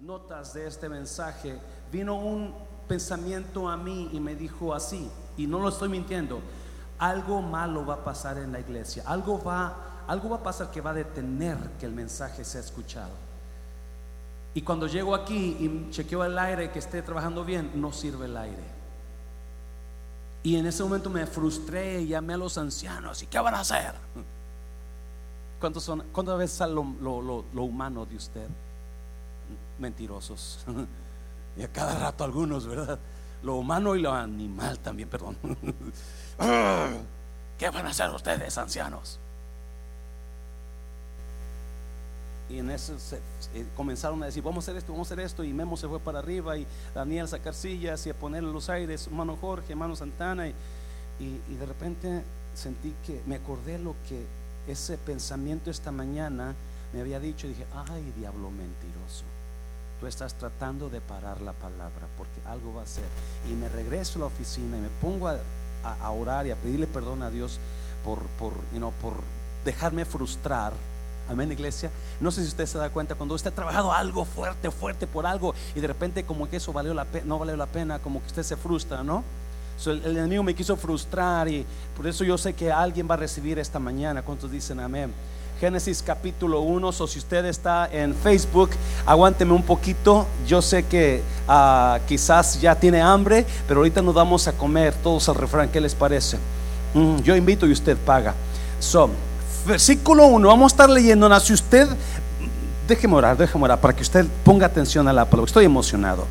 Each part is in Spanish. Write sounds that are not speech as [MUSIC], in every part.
notas de este mensaje, vino un pensamiento a mí y me dijo así, y no lo estoy mintiendo, algo malo va a pasar en la iglesia, algo va, algo va a pasar que va a detener que el mensaje sea escuchado. Y cuando llego aquí y chequeo el aire que esté trabajando bien, no sirve el aire. Y en ese momento me frustré y llamé a los ancianos. ¿Y qué van a hacer? [LAUGHS] ¿Cuántos son, ¿Cuántas veces sale lo, lo humano de usted? Mentirosos. [LAUGHS] Y a cada rato algunos, ¿verdad? Lo humano y lo animal también, perdón. [LAUGHS] ¿Qué van a hacer ustedes, ancianos? Y en eso eh, comenzaron a decir, vamos a hacer esto, vamos a hacer esto. Y Memo se fue para arriba y Daniel a sacar sillas y a ponerle los aires, hermano Jorge, hermano Santana. Y, y, de repente sentí que me acordé lo que ese pensamiento esta mañana me había dicho. Y dije, ay, diablo mentiroso. Tú estás tratando de parar la palabra porque algo va a ser. Y me regreso a la oficina y me pongo a, a, orar y a pedirle perdón a Dios por, por, por dejarme frustrar Amén, iglesia. No sé si usted se da cuenta cuando usted ha trabajado algo fuerte, fuerte por algo y de repente como que eso valió la no valió la pena, como que usted se frustra, ¿no? el, enemigo me quiso frustrar y por eso yo sé que alguien va a recibir esta mañana. ¿Cuántos dicen amén? Génesis capítulo 1, o si usted está en Facebook, aguánteme un poquito. Yo sé que ah, quizás ya tiene hambre, pero ahorita nos vamos a comer todos al refrán. ¿Qué les parece? Mm, yo invito y usted paga. So, versículo 1, vamos a estar leyendo. Si usted, déjeme orar, déjeme orar para que usted ponga atención a la palabra. Estoy emocionado.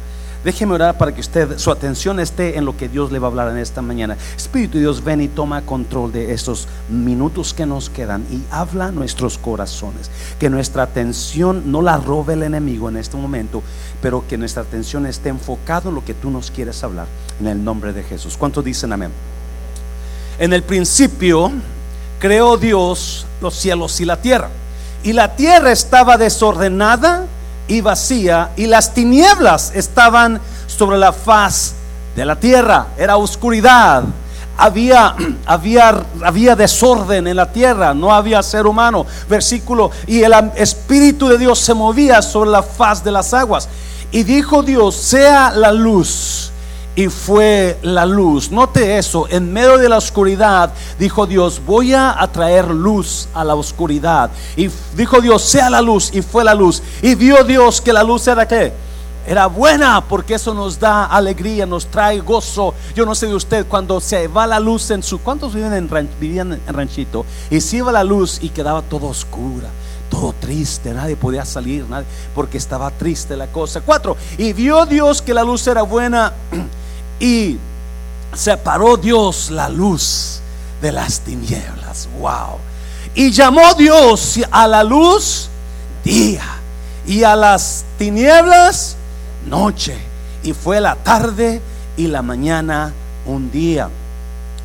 Déjeme orar para que usted, su atención esté en lo que Dios le va a hablar en esta mañana. Espíritu de Dios, ven y toma control de estos minutos que nos quedan y habla nuestros corazones. Que nuestra atención no la robe el enemigo en este momento, pero que nuestra atención esté enfocada en lo que tú nos quieres hablar. En el nombre de Jesús. ¿Cuántos dicen amén? En el principio creó Dios los cielos y la tierra. Y la tierra estaba desordenada y vacía y las tinieblas estaban sobre la faz de la tierra. Era oscuridad. Había, [CLEARS THROAT] había, había desorden en la tierra, no había ser humano. Versículo, y el Espíritu de Dios se movía sobre la faz de las aguas. Y dijo Dios, sea la luz y fue la luz. Note eso, en medio de la oscuridad dijo Dios, voy a atraer luz a la oscuridad. Y dijo Dios, sea la luz y fue la luz. Y vio Dios que la luz era qué? Era buena porque eso nos da alegría, nos trae gozo. Yo no sé de usted, cuando se va la luz en su... ¿Cuántos viven en, vivían en ranchito? Y se iba la luz y quedaba todo oscura todo triste, nadie podía salir, nadie, porque estaba triste la cosa. Cuatro, y vio Dios que la luz era buena [CLEARS THROAT] y separó Dios la luz de las tinieblas. Wow. Y llamó Dios a la luz día y a las tinieblas noche. Y fue la tarde y la mañana un día.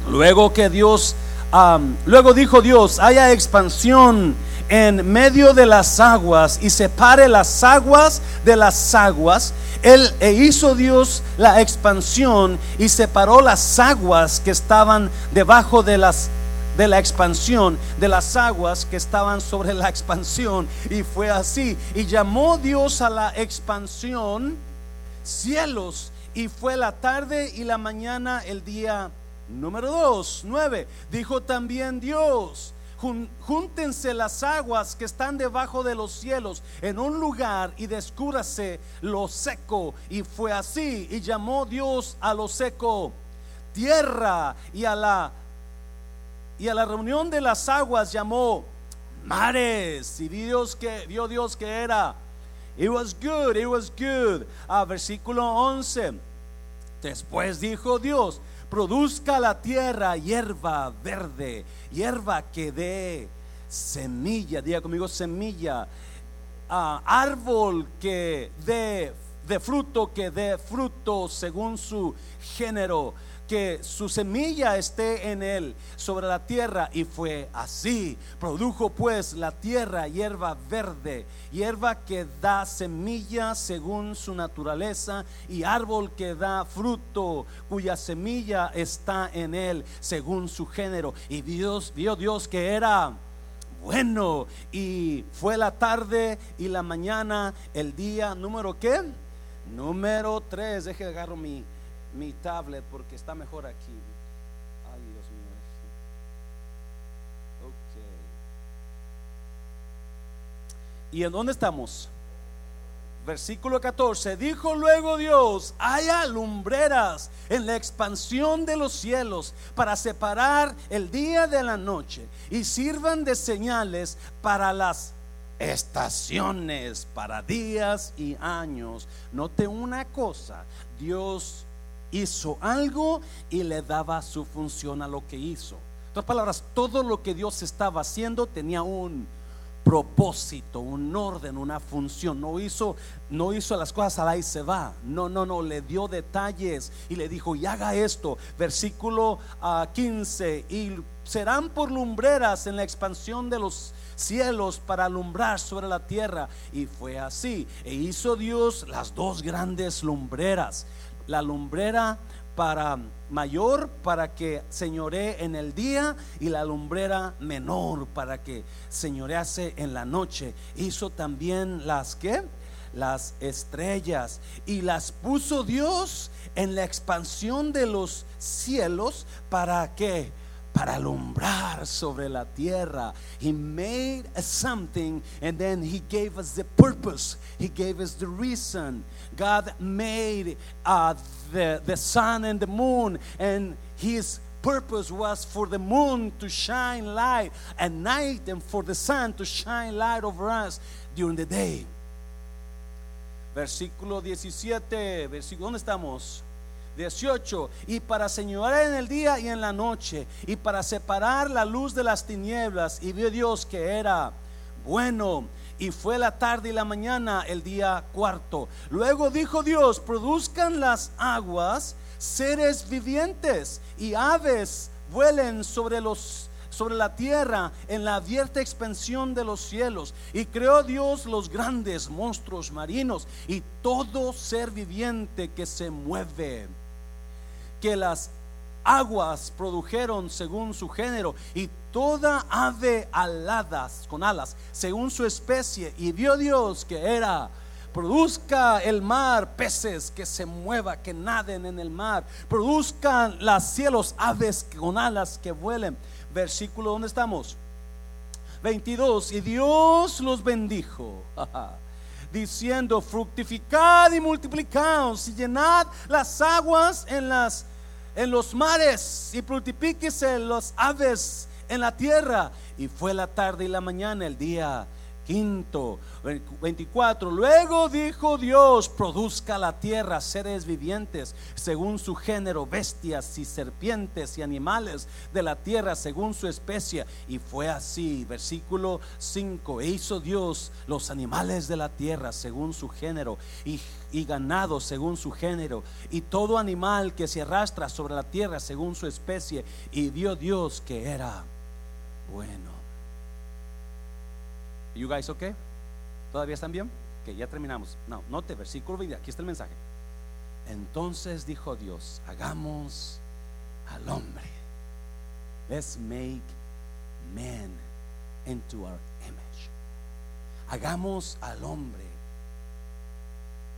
Luego que Dios, luego dijo Dios, haya expansión en medio de las aguas y separe las aguas de las aguas él e hizo Dios la expansión y separó las aguas que estaban debajo de las de la expansión, de las aguas que estaban sobre la expansión. Y fue así. Y llamó Dios a la expansión cielos. Y fue la tarde y la mañana el día número dos, nueve. Dijo también Dios júntense las aguas que están debajo de los cielos en un lugar y descúbrase lo seco. Y fue así, y llamó Dios a lo seco tierra y a la y a la reunión de las aguas llamó mares. Y Dios que vio Dios que era. It was good, it was good. A versículo 11. Después dijo Dios, produzca la tierra hierba verde, hierba que dé semilla, diga conmigo semilla, ah, árbol que dé de fruto, que dé fruto según su género que su semilla esté en él sobre la tierra. Y fue así. Produjo pues la tierra hierba verde, hierba que da semilla según su naturaleza y árbol que da fruto cuya semilla está en él según su género. Y Dios vio Dios que era bueno. Y fue la tarde y la mañana, el día número qué? Número 3. Deje agarro mi, mi tablet porque está mejor aquí. Ay, Dios mío. Ok. ¿Y en dónde estamos? Versículo 14, dijo luego Dios, haya lumbreras en la expansión de los cielos para separar el día de la noche y sirvan de señales para las estaciones, para días y años. Note una cosa, Dios hizo algo y le daba su función a lo que hizo. En otras palabras, todo lo que Dios estaba haciendo tenía un propósito, un orden, una función. No hizo, no hizo las cosas a la y se va. No, no, no, le dio detalles y le dijo, y haga esto. Versículo 15, ah, y serán por lumbreras en la expansión de los cielos para alumbrar sobre la tierra. Y fue así. E hizo Dios las dos grandes lumbreras. La lumbrera para mayor para que señoree en el día y la lumbrera menor para que señorease en la noche. Hizo también las que las estrellas y las puso Dios en la expansión de los cielos para que para alumbrar sobre la tierra. He made something and then he gave us the purpose. He gave us the reason. God made uh, the, the sun and the moon and his purpose was for the moon to shine light at night and for the sun to shine light over us during the day. Versículo 17, versículo, ¿dónde estamos? 18, y para señorar en el día y en la noche, y para separar la luz de las tinieblas, y vio Dios que era bueno. Y fue la tarde y la mañana el día cuarto. Luego dijo Dios, produzcan las aguas seres vivientes y aves vuelen sobre los sobre la tierra en la abierta expansión de los cielos. Y creó Dios los grandes monstruos marinos y todo ser viviente que se mueve que las aguas produjeron según su género y toda ave aladas con alas según su especie. Y vio Dios que era produzca el mar peces que se mueva que naden en el mar produzcan los cielos aves con alas que vuelen. Versículo donde estamos. 22 y Dios los bendijo diciendo fructificad y multiplicaos y llenad las aguas en las en los mares y multiplíquese los aves en la tierra. Y fue la tarde y la mañana el día quinto. 24. Luego dijo Dios, produzca la tierra seres vivientes según su género, bestias y serpientes y animales de la tierra según su especie. Y fue así. Versículo 5. E hizo Dios los animales de la tierra según su género y, ganado según su género y todo animal que se arrastra sobre la tierra según su especie. Y vio Dios que era bueno. You guys okay? ¿Todavía están bien? Que ya terminamos. No, note, versículo 20, aquí está el mensaje. Entonces dijo Dios, hagamos al hombre. Let's make man into our image. Hagamos al hombre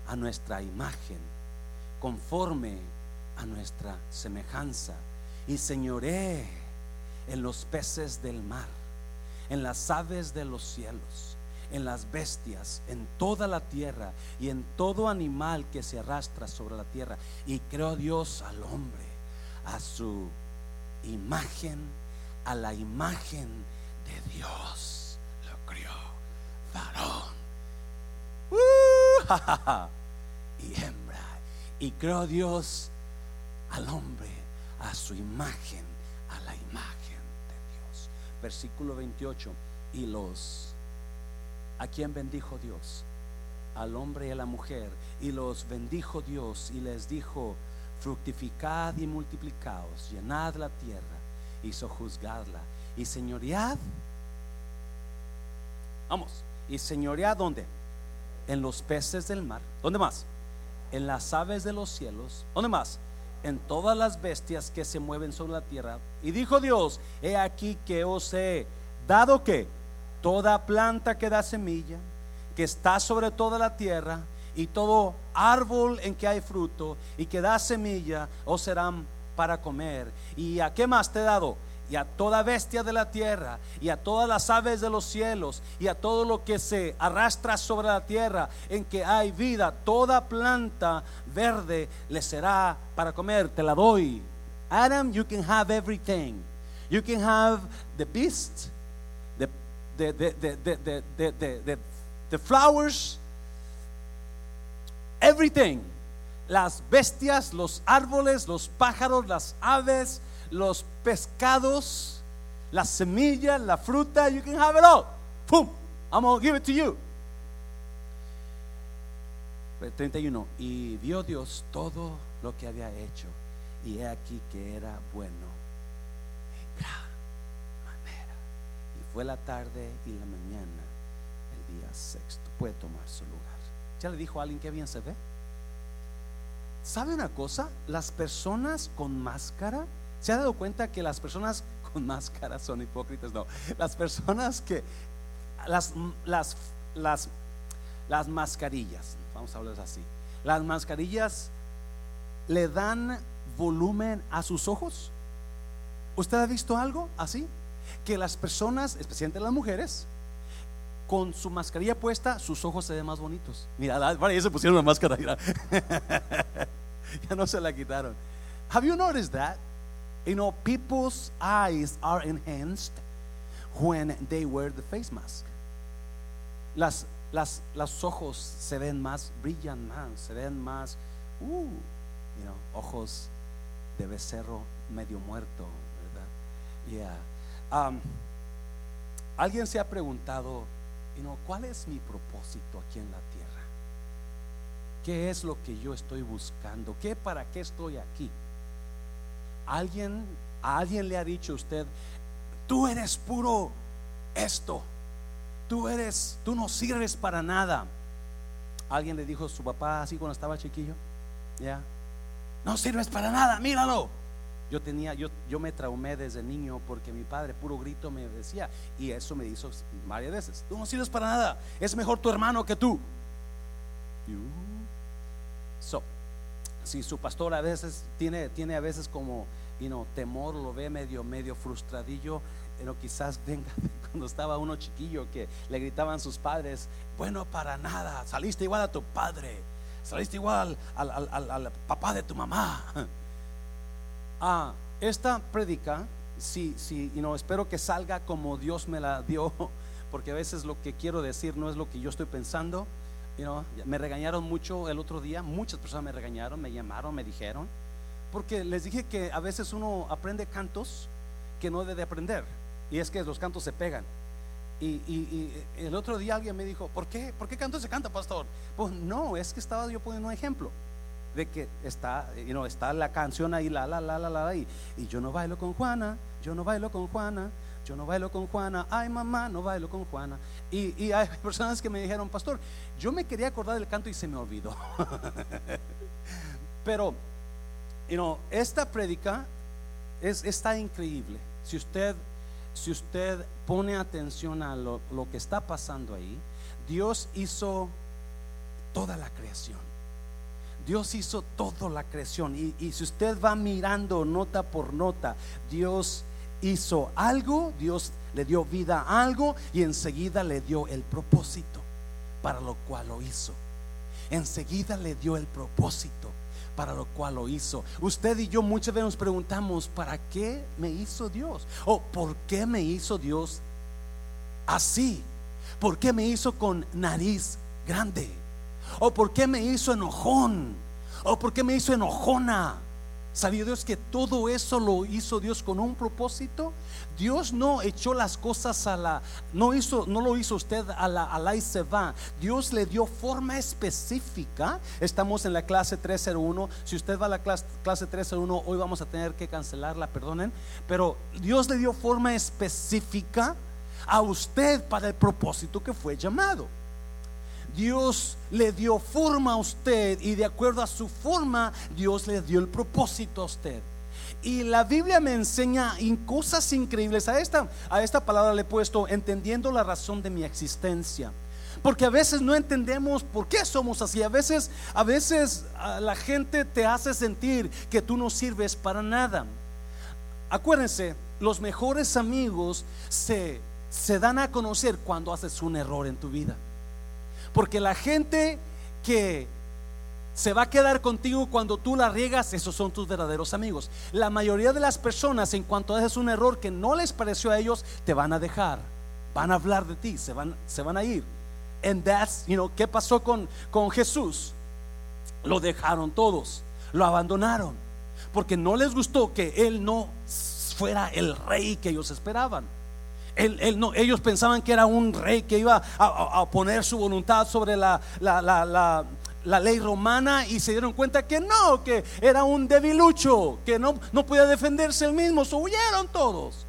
a nuestra imagen, conforme a nuestra semejanza, y señoré en los peces del mar en las aves de los cielos, en las bestias, en toda la tierra y en todo animal que se arrastra sobre la tierra. Y creó Dios al hombre a su imagen, a la imagen de Dios. Lo crió varón uh, [LAUGHS] y hembra. Y creó Dios al hombre a su imagen, a la imagen versículo 28, y los, ¿a quién bendijo Dios? Al hombre y a la mujer, y los bendijo Dios y les dijo, fructificad y multiplicaos, llenad la tierra y sojuzgadla, y señoread, vamos, y señoread ¿dónde? En los peces del mar, ¿dónde más? En las aves de los cielos, ¿dónde más? en todas las bestias que se mueven sobre la tierra. Y dijo Dios, he aquí que os he dado que toda planta que da semilla, que está sobre toda la tierra, y todo árbol en que hay fruto y que da semilla, os serán para comer. ¿Y a qué más te he dado? y a toda bestia de la tierra, y a todas las aves de los cielos, y a todo lo que se arrastra sobre la tierra, en que hay vida, toda planta verde le será para comer. Te la doy. Adam, you can have everything. You can have the beast, the, the, flowers, everything. Las bestias, los árboles, los pájaros, las aves, los pescados, la semilla, la fruta, you can have it all. Boom, I'm going to give it to you. 31. Y vio Dios todo lo que había hecho, y he aquí que era bueno en gran manera. Y fue la tarde y la mañana, el día sexto. Puede tomar su lugar. ¿Ya le dijo a alguien que bien se ve? ¿Sabe una cosa? Las personas con máscara ¿Se ha dado cuenta que las personas con [LAUGHS] máscaras son hipócritas? No, las personas que, las, las, las, las mascarillas, vamos a hablar así, las mascarillas le dan volumen a sus ojos. ¿Usted ha visto algo así? Que las personas, especialmente las mujeres, con su mascarilla puesta, sus ojos se ven más bonitos. Mira, ya se pusieron la máscara, [LAUGHS] ya no se la quitaron. Have you noticed that? You know, people's eyes are enhanced when they wear the face mask. Las, las, los ojos se ven más, brillan más, se ven más, uh, you know, ojos de becerro medio muerto, ¿verdad? Yeah. Alguien se ha preguntado, you know, ¿cuál es mi propósito aquí en la tierra? ¿Qué es lo que yo estoy buscando? ¿Qué para qué estoy aquí? Alguien, alguien le ha dicho a usted, tú eres puro esto, tú eres, tú no sirves para nada. Alguien le dijo a su papá así cuando estaba chiquillo, ya, no sirves para nada, míralo. Yo tenía, yo, yo me traumé desde niño porque mi padre puro grito me decía y eso me hizo varias veces. Tú no sirves para nada, es mejor tu hermano que tú. So, si su pastor a veces tiene, tiene a veces como you know, temor, lo ve medio, medio frustradillo, pero quizás venga [LAUGHS] cuando estaba uno chiquillo que le gritaban sus padres, bueno, para nada, saliste igual a tu padre, saliste igual al, al, papá de tu mamá. [LAUGHS] Ah, esta predica, sí, sí, y no, espero que salga como Dios me la dio, [LAUGHS] porque a veces lo que quiero decir no es lo que yo estoy pensando me regañaron mucho el otro día, muchas personas me regañaron, me llamaron, me dijeron, porque les dije que a veces uno aprende cantos que no debe aprender, y es que los cantos se pegan. Y, el otro día alguien me dijo, ¿por qué? ¿Por qué canto se canta, pastor? Pues no, es que estaba yo poniendo un ejemplo de que está, está la canción ahí, la, la, la, la, la, y, y yo no bailo con Juana, yo no bailo con Juana, yo no bailo con Juana, ay mamá, no bailo con Juana. Y, hay [LAUGHS] personas que me dijeron, pastor, yo me quería acordar del canto y se me olvidó. [LAUGHS] Pero, you esta prédica es, está increíble. Si usted, si usted pone atención a lo, que está pasando ahí, Dios hizo toda la creación. Dios hizo toda la creación. Y, si usted va mirando nota por nota, Dios hizo algo, Dios le dio vida a algo y enseguida le dio el propósito para lo cual lo hizo. Enseguida le dio el propósito para lo cual lo hizo. Usted y yo muchas veces nos preguntamos, ¿para qué me hizo Dios? ¿O por qué me hizo Dios así? ¿Por qué me hizo con nariz grande? ¿O por qué me hizo enojón? ¿O por qué me hizo enojona? ¿Sabía Dios que todo eso lo hizo Dios con un propósito? Dios no echó las cosas a la, no hizo, no lo hizo usted a la, a la y se va. Dios le dio forma específica. Estamos en la clase 301. Si usted va a la clase, clase 301, hoy vamos a tener que cancelarla, perdonen. Pero Dios le dio forma específica a usted para el propósito que fue llamado. Dios le dio forma a usted y de acuerdo a su forma, Dios le dio el propósito a usted. Y la Biblia me enseña en cosas increíbles. A esta, a esta palabra le he puesto entendiendo la razón de mi existencia. Porque a veces no entendemos por qué somos así. A veces, a veces la gente te hace sentir que tú no sirves para nada. Acuérdense, los mejores amigos se, se dan a conocer cuando haces un error en tu vida. Porque la gente que se va a quedar contigo cuando tú la riegas, esos son tus verdaderos amigos. La mayoría de las personas, en cuanto haces un error que no les pareció a ellos, te van a dejar, van a hablar de ti, se van, se van a ir. And that's, you know, ¿qué pasó con, con Jesús? Lo dejaron todos, lo abandonaron, porque no les gustó que él no fuera el rey que ellos esperaban. Él, no, ellos pensaban que era un rey que iba a, poner su voluntad sobre la, la, la, la, ley romana y se dieron cuenta que no, que era un debilucho, que no, no podía defenderse el mismo, se huyeron todos.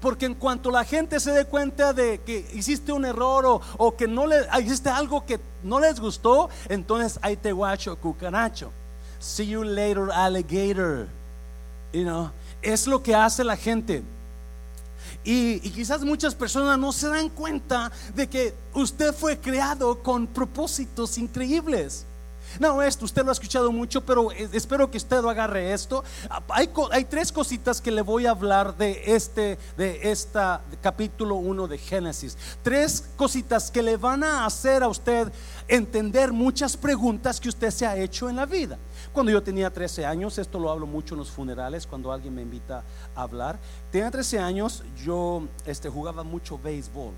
Porque en cuanto la gente se dé cuenta de que hiciste un error o, o que no le hiciste algo que no les gustó, entonces ahí te guacho, cucaracho. See you later, alligator. You know, es lo que hace la gente. Y, quizás muchas personas no se dan cuenta de que usted fue creado con propósitos increíbles. No, esto usted lo ha escuchado mucho, pero espero que usted lo agarre esto. Hay, hay, tres cositas que le voy a hablar de este, de esta capítulo 1 de Génesis. Tres cositas que le van a hacer a usted entender muchas preguntas que usted se ha hecho en la vida. Cuando yo tenía 13 años, esto lo hablo mucho en los funerales, cuando alguien me invita a hablar, tenía 13 años, yo este, jugaba mucho béisbol.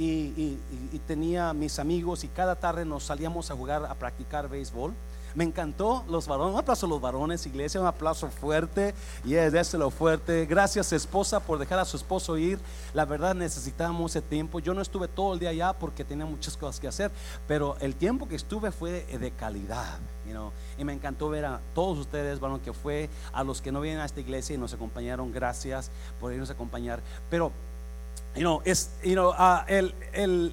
Y, tenía mis amigos y cada tarde nos salíamos a jugar, a practicar béisbol. Me encantó los varones. Un aplauso a los varones, iglesia. Un aplauso fuerte. Y es lo fuerte. Gracias, esposa, por dejar a su esposo ir. La verdad, necesitábamos ese tiempo. Yo no estuve todo el día allá porque tenía muchas cosas que hacer. Pero el tiempo que estuve fue de calidad. Y me encantó ver a todos ustedes, bueno, que fue a los que no vienen a esta iglesia y nos acompañaron. Gracias por irnos a acompañar. Pero, you know, es, you know, uh, el, el,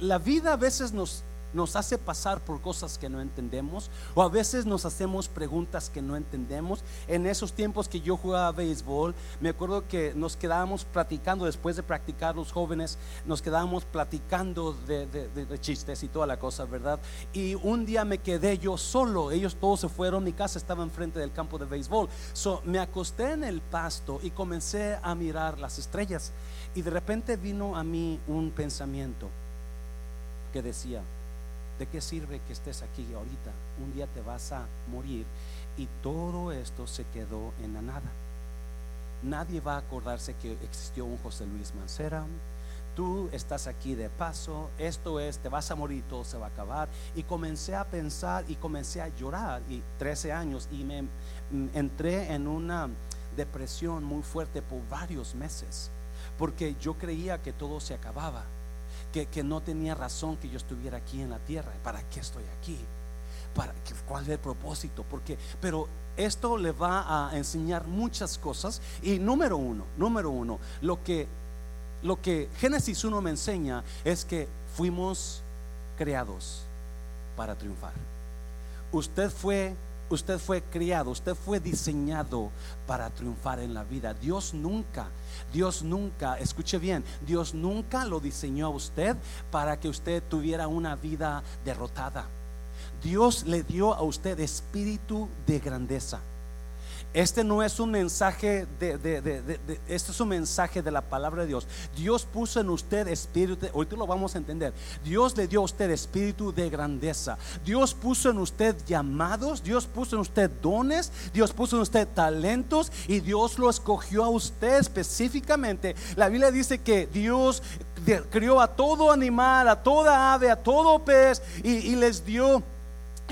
la vida a veces nos nos hace pasar por cosas que no entendemos o a veces nos hacemos preguntas que no entendemos. En esos tiempos que yo jugaba béisbol, me acuerdo que nos quedábamos platicando, después de practicar los jóvenes, nos quedábamos platicando de, chistes y toda la cosa, ¿verdad? Y un día me quedé yo solo, ellos todos se fueron, mi casa estaba enfrente del campo de béisbol. So, me acosté en el pasto y comencé a mirar las estrellas y de repente vino a mí un pensamiento que decía, ¿De qué sirve que estés aquí ahorita? Un día te vas a morir y todo esto se quedó en la nada. Nadie va a acordarse que existió un José Luis Mancera. Tú estás aquí de paso, esto es, te vas a morir, todo se va a acabar. Y comencé a pensar y comencé a llorar, y 13 años, y me mm, entré en una depresión muy fuerte por varios meses, porque yo creía que todo se acababa que, no tenía razón que yo estuviera aquí en la tierra. ¿Para qué estoy aquí? ¿Para ¿Cuál es el propósito? Porque, pero esto le va a enseñar muchas cosas. Y número uno, número uno, lo que, lo que Génesis 1 me enseña es que fuimos creados para triunfar. Usted fue usted fue criado, usted fue diseñado para triunfar en la vida. Dios nunca, Dios nunca, escuche bien, Dios nunca lo diseñó a usted para que usted tuviera una vida derrotada. Dios le dio a usted espíritu de grandeza. Este no es un mensaje de, de, este es un mensaje de la palabra de Dios. Dios puso en usted espíritu, tú lo vamos a entender. Dios le dio a usted espíritu de grandeza. Dios puso en usted llamados, Dios puso en usted dones, Dios puso en usted talentos y Dios lo escogió a usted específicamente. La Biblia dice que Dios crió a todo animal, a toda ave, a todo pez y les dio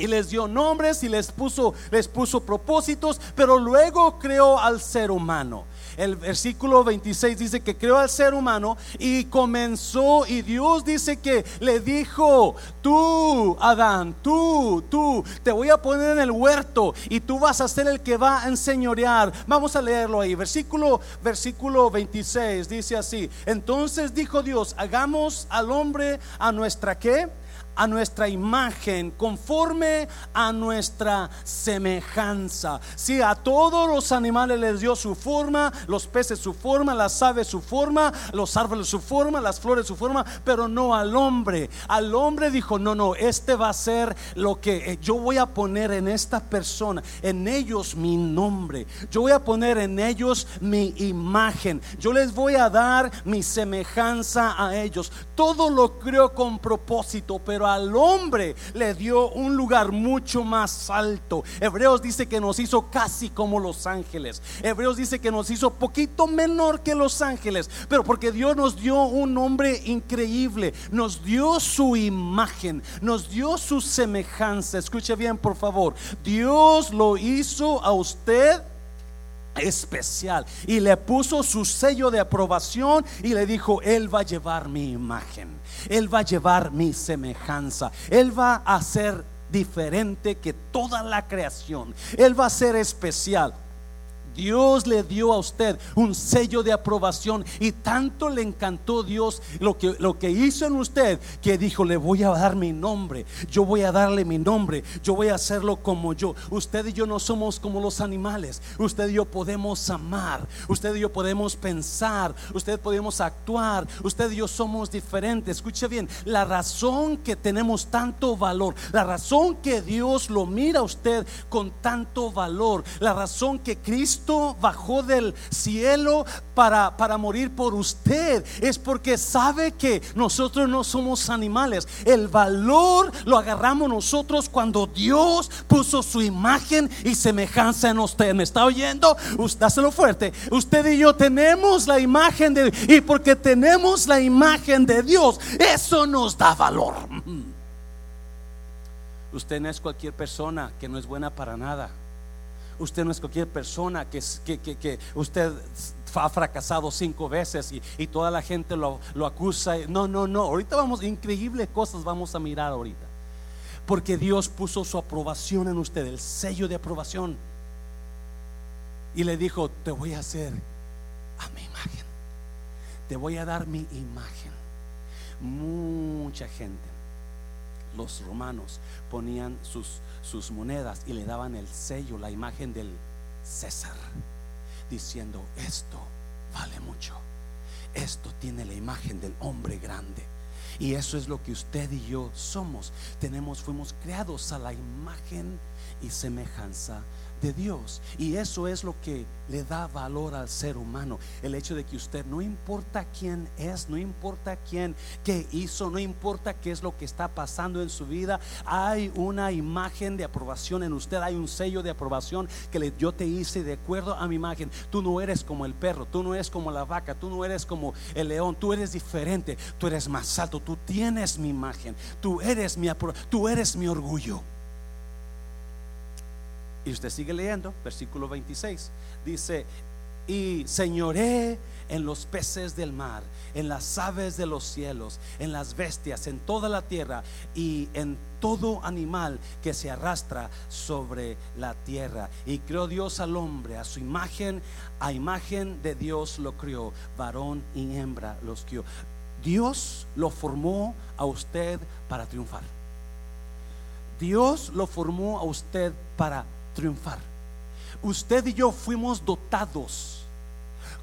y les dio nombres y les puso, les puso propósitos, pero luego creó al ser humano. El versículo 26 dice que creó al ser humano y comenzó y Dios dice que le dijo, tú, Adán, tú, tú, te voy a poner en el huerto y tú vas a ser el que va a enseñorear. Vamos a leerlo ahí. Versículo, versículo 26 dice así. Entonces dijo Dios, hagamos al hombre a nuestra qué? A nuestra imagen, conforme a nuestra semejanza. Si a todos los animales les dio su forma, los peces su forma, las aves su forma, los árboles su forma, las flores su forma, pero no al hombre. Al hombre dijo, no, no, este va a ser lo que eh, yo voy a poner en esta persona, en ellos mi nombre. Yo voy a poner en ellos mi imagen. Yo les voy a dar mi semejanza a ellos. Todo lo creo con propósito, pero al hombre le dio un lugar mucho más alto. Hebreos dice que nos hizo casi como los ángeles. Hebreos dice que nos hizo poquito menor que los ángeles, pero porque Dios nos dio un nombre increíble, nos dio su imagen, nos dio su semejanza. Escuche bien, por favor. Dios lo hizo a usted especial. Y le puso su sello de aprobación y le dijo, Él va a llevar mi imagen, Él va a llevar mi semejanza, Él va a ser diferente que toda la creación, Él va a ser especial. Dios le dio a usted un sello de aprobación y tanto le encantó Dios lo que, lo que hizo en usted que dijo, le voy a dar mi nombre, yo voy a darle mi nombre, yo voy a hacerlo como yo. Usted y yo no somos como los animales, usted y yo podemos amar, usted y yo podemos pensar, usted podemos actuar, usted y yo somos diferentes. Escuche bien, la razón que tenemos tanto valor, la razón que Dios lo mira a usted con tanto valor, la razón que Cristo bajó del cielo para, para morir por usted. Es porque sabe que nosotros no somos animales. El valor lo agarramos nosotros cuando Dios puso su imagen y semejanza en usted. ¿Me está oyendo? Usted fuerte. Usted y yo tenemos la imagen de y porque tenemos la imagen de Dios, eso nos da valor. Usted no es cualquier persona que no es buena para nada. Usted no es cualquier persona que, que, usted ha fracasado cinco veces y, toda la gente lo, lo, acusa. No, no, no. Ahorita vamos, increíbles cosas vamos a mirar ahorita. Porque Dios puso su aprobación en usted, el sello de aprobación. Y le dijo, te voy a hacer a mi imagen. Te voy a dar mi imagen. Mucha gente, los romanos, ponían sus sus monedas y le daban el sello, la imagen del César, diciendo, esto vale mucho, esto tiene la imagen del hombre grande. Y eso es lo que usted y yo somos. Tenemos, fuimos creados a la imagen y semejanza de Dios. Y eso es lo que le da valor al ser humano. El hecho de que usted no importa quién es, no importa quién, qué hizo, no importa qué es lo que está pasando en su vida, hay una imagen de aprobación en usted, hay un sello de aprobación que le, yo te hice de acuerdo a mi imagen. Tú no eres como el perro, tú no eres como la vaca, tú no eres como el león, tú eres diferente, tú eres más alto, tú tienes mi imagen, tú eres mi, tú eres mi orgullo. Y usted sigue leyendo, versículo 26. Dice, y señoré en los peces del mar, en las aves de los cielos, en las bestias, en toda la tierra y en todo animal que se arrastra sobre la tierra. Y creó Dios al hombre a su imagen, a imagen de Dios lo crió, varón y hembra los crió. Dios lo formó a usted para triunfar. Dios lo formó a usted para triunfar. Usted y yo fuimos dotados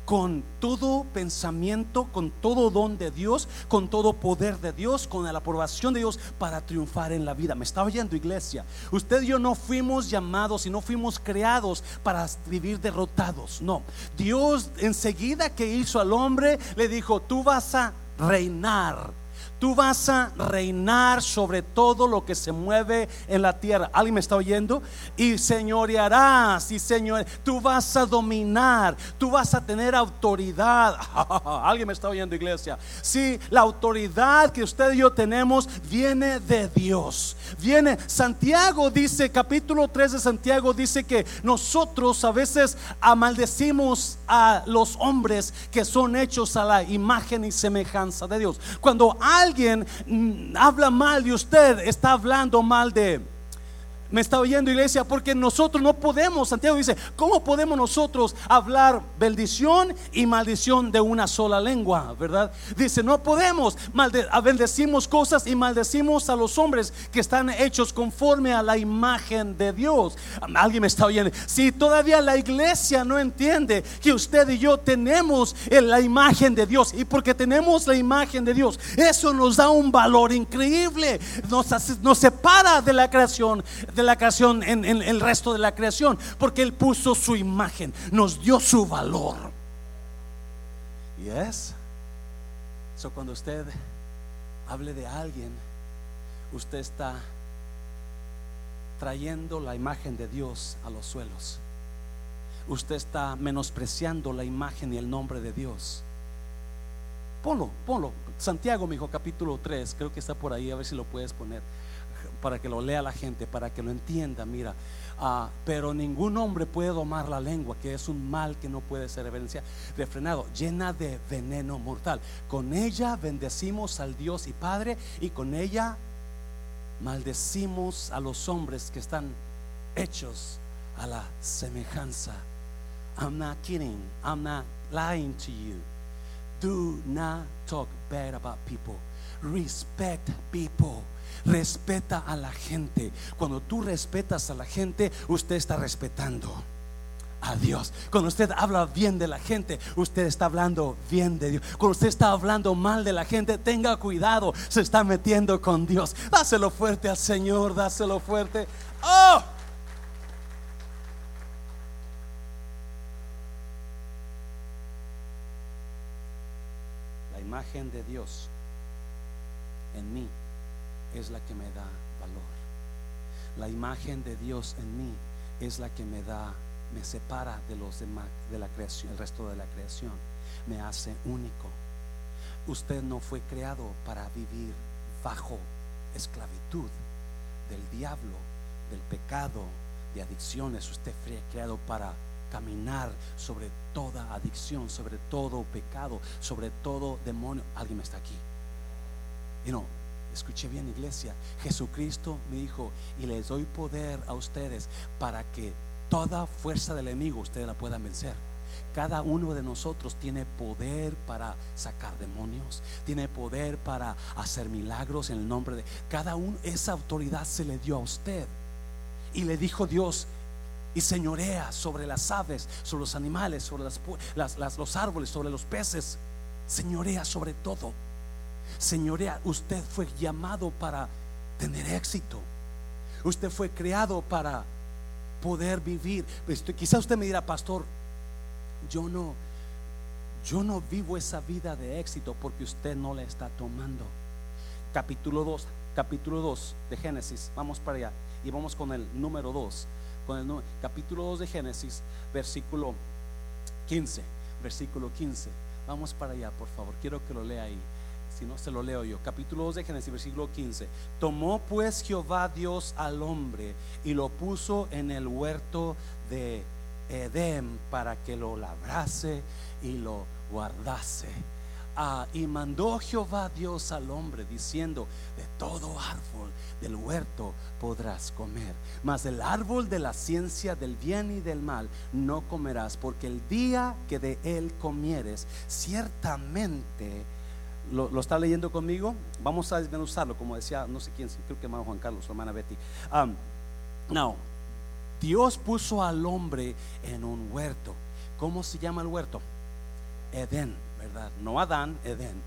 con todo pensamiento, con todo don de Dios, con todo poder de Dios, con la aprobación de Dios para triunfar en la vida. ¿Me está oyendo iglesia? Usted y yo no fuimos llamados y no fuimos creados para vivir derrotados. No. Dios enseguida que hizo al hombre le dijo, tú vas a reinar Tú vas a reinar sobre todo lo que se mueve en la tierra. ¿Alguien me está oyendo? Y señorearás y señor, tú vas a dominar, tú vas a tener autoridad. [LAUGHS] ¿Alguien me está oyendo, iglesia? Sí, la autoridad que usted y yo tenemos viene de Dios. Viene, Santiago dice, capítulo 3 de Santiago dice que nosotros a veces amaldecimos a los hombres que son hechos a la imagen y semejanza de Dios. Cuando alguien mm, habla mal de usted, está hablando mal de Me está oyendo iglesia porque nosotros no podemos, Santiago dice, ¿cómo podemos nosotros hablar bendición y maldición de una sola lengua? ¿Verdad? Dice, no podemos, malde bendecimos cosas y maldecimos a los hombres que están hechos conforme a la imagen de Dios. Alguien me está oyendo. Si todavía la iglesia no entiende que usted y yo tenemos la imagen de Dios y porque tenemos la imagen de Dios, eso nos da un valor increíble, nos, nos separa de la creación la creación en, el resto de la creación, porque Él puso su imagen, nos dio su valor. Y es, eso cuando usted hable de alguien, usted está trayendo la imagen de Dios a los suelos. Usted está menospreciando la imagen y el nombre de Dios. Ponlo, ponlo. Santiago, mi hijo, capítulo 3, creo que está por ahí, a ver si lo puedes poner para que lo lea la gente, para que lo entienda, mira. Ah, pero ningún hombre puede domar la lengua, que es un mal que no puede ser refrenado, llena de veneno mortal. Con ella bendecimos al Dios y Padre y con ella maldecimos a los hombres que están hechos a la semejanza. I'm not kidding. I'm not lying to you. Do not talk bad about people. Respect people. Respeta a la gente. Cuando tú respetas a la gente, usted está respetando a Dios. Cuando usted habla bien de la gente, usted está hablando bien de Dios. Cuando usted está hablando mal de la gente, tenga cuidado, se está metiendo con Dios. Dáselo fuerte al Señor, dáselo fuerte. Oh. La imagen de Dios en mí es la que me da valor. La imagen de Dios en mí es la que me da, me separa de los demás, de la creación, el resto de la creación. Me hace único. Usted no fue creado para vivir bajo esclavitud del diablo, del pecado, de adicciones. Usted fue creado para caminar sobre toda adicción, sobre todo pecado, sobre todo demonio. Alguien está aquí. Y no, Escuché bien iglesia, Jesucristo me dijo, y les doy poder a ustedes para que toda fuerza del enemigo ustedes la puedan vencer. Cada uno de nosotros tiene poder para sacar demonios, tiene poder para hacer milagros en el nombre de cada uno. Esa autoridad se le dio a usted. Y le dijo Dios, y señorea sobre las aves, sobre los animales, sobre los árboles, sobre los peces. Señorea sobre todo. Señorea, usted fue llamado para tener éxito. Usted fue creado para poder vivir. Pues, quizá usted me dirá, pastor, yo no, yo no vivo esa vida de éxito porque usted no la está tomando. Capítulo 2, capítulo 2 de Génesis, vamos para allá y vamos con el número 2, con el capítulo 2 de Génesis, versículo 15, versículo 15. Vamos para allá, por favor, quiero que lo lea ahí si no se lo leo yo, capítulo 2 de Génesis, versículo 15. Tomó pues Jehová Dios al hombre y lo puso en el huerto de Edén para que lo labrase y lo guardase. Ah, y mandó Jehová Dios al hombre diciendo, de todo árbol del huerto podrás comer, mas del árbol de la ciencia del bien y del mal no comerás, porque el día que de él comieres, ciertamente ¿Lo, está leyendo conmigo? Vamos a desmenuzarlo, como decía, no sé quién, creo que hermano Juan Carlos, hermana Betty. Um, no, Dios puso al hombre en un huerto. ¿Cómo se llama el huerto? Edén, ¿verdad? No Adán, Edén.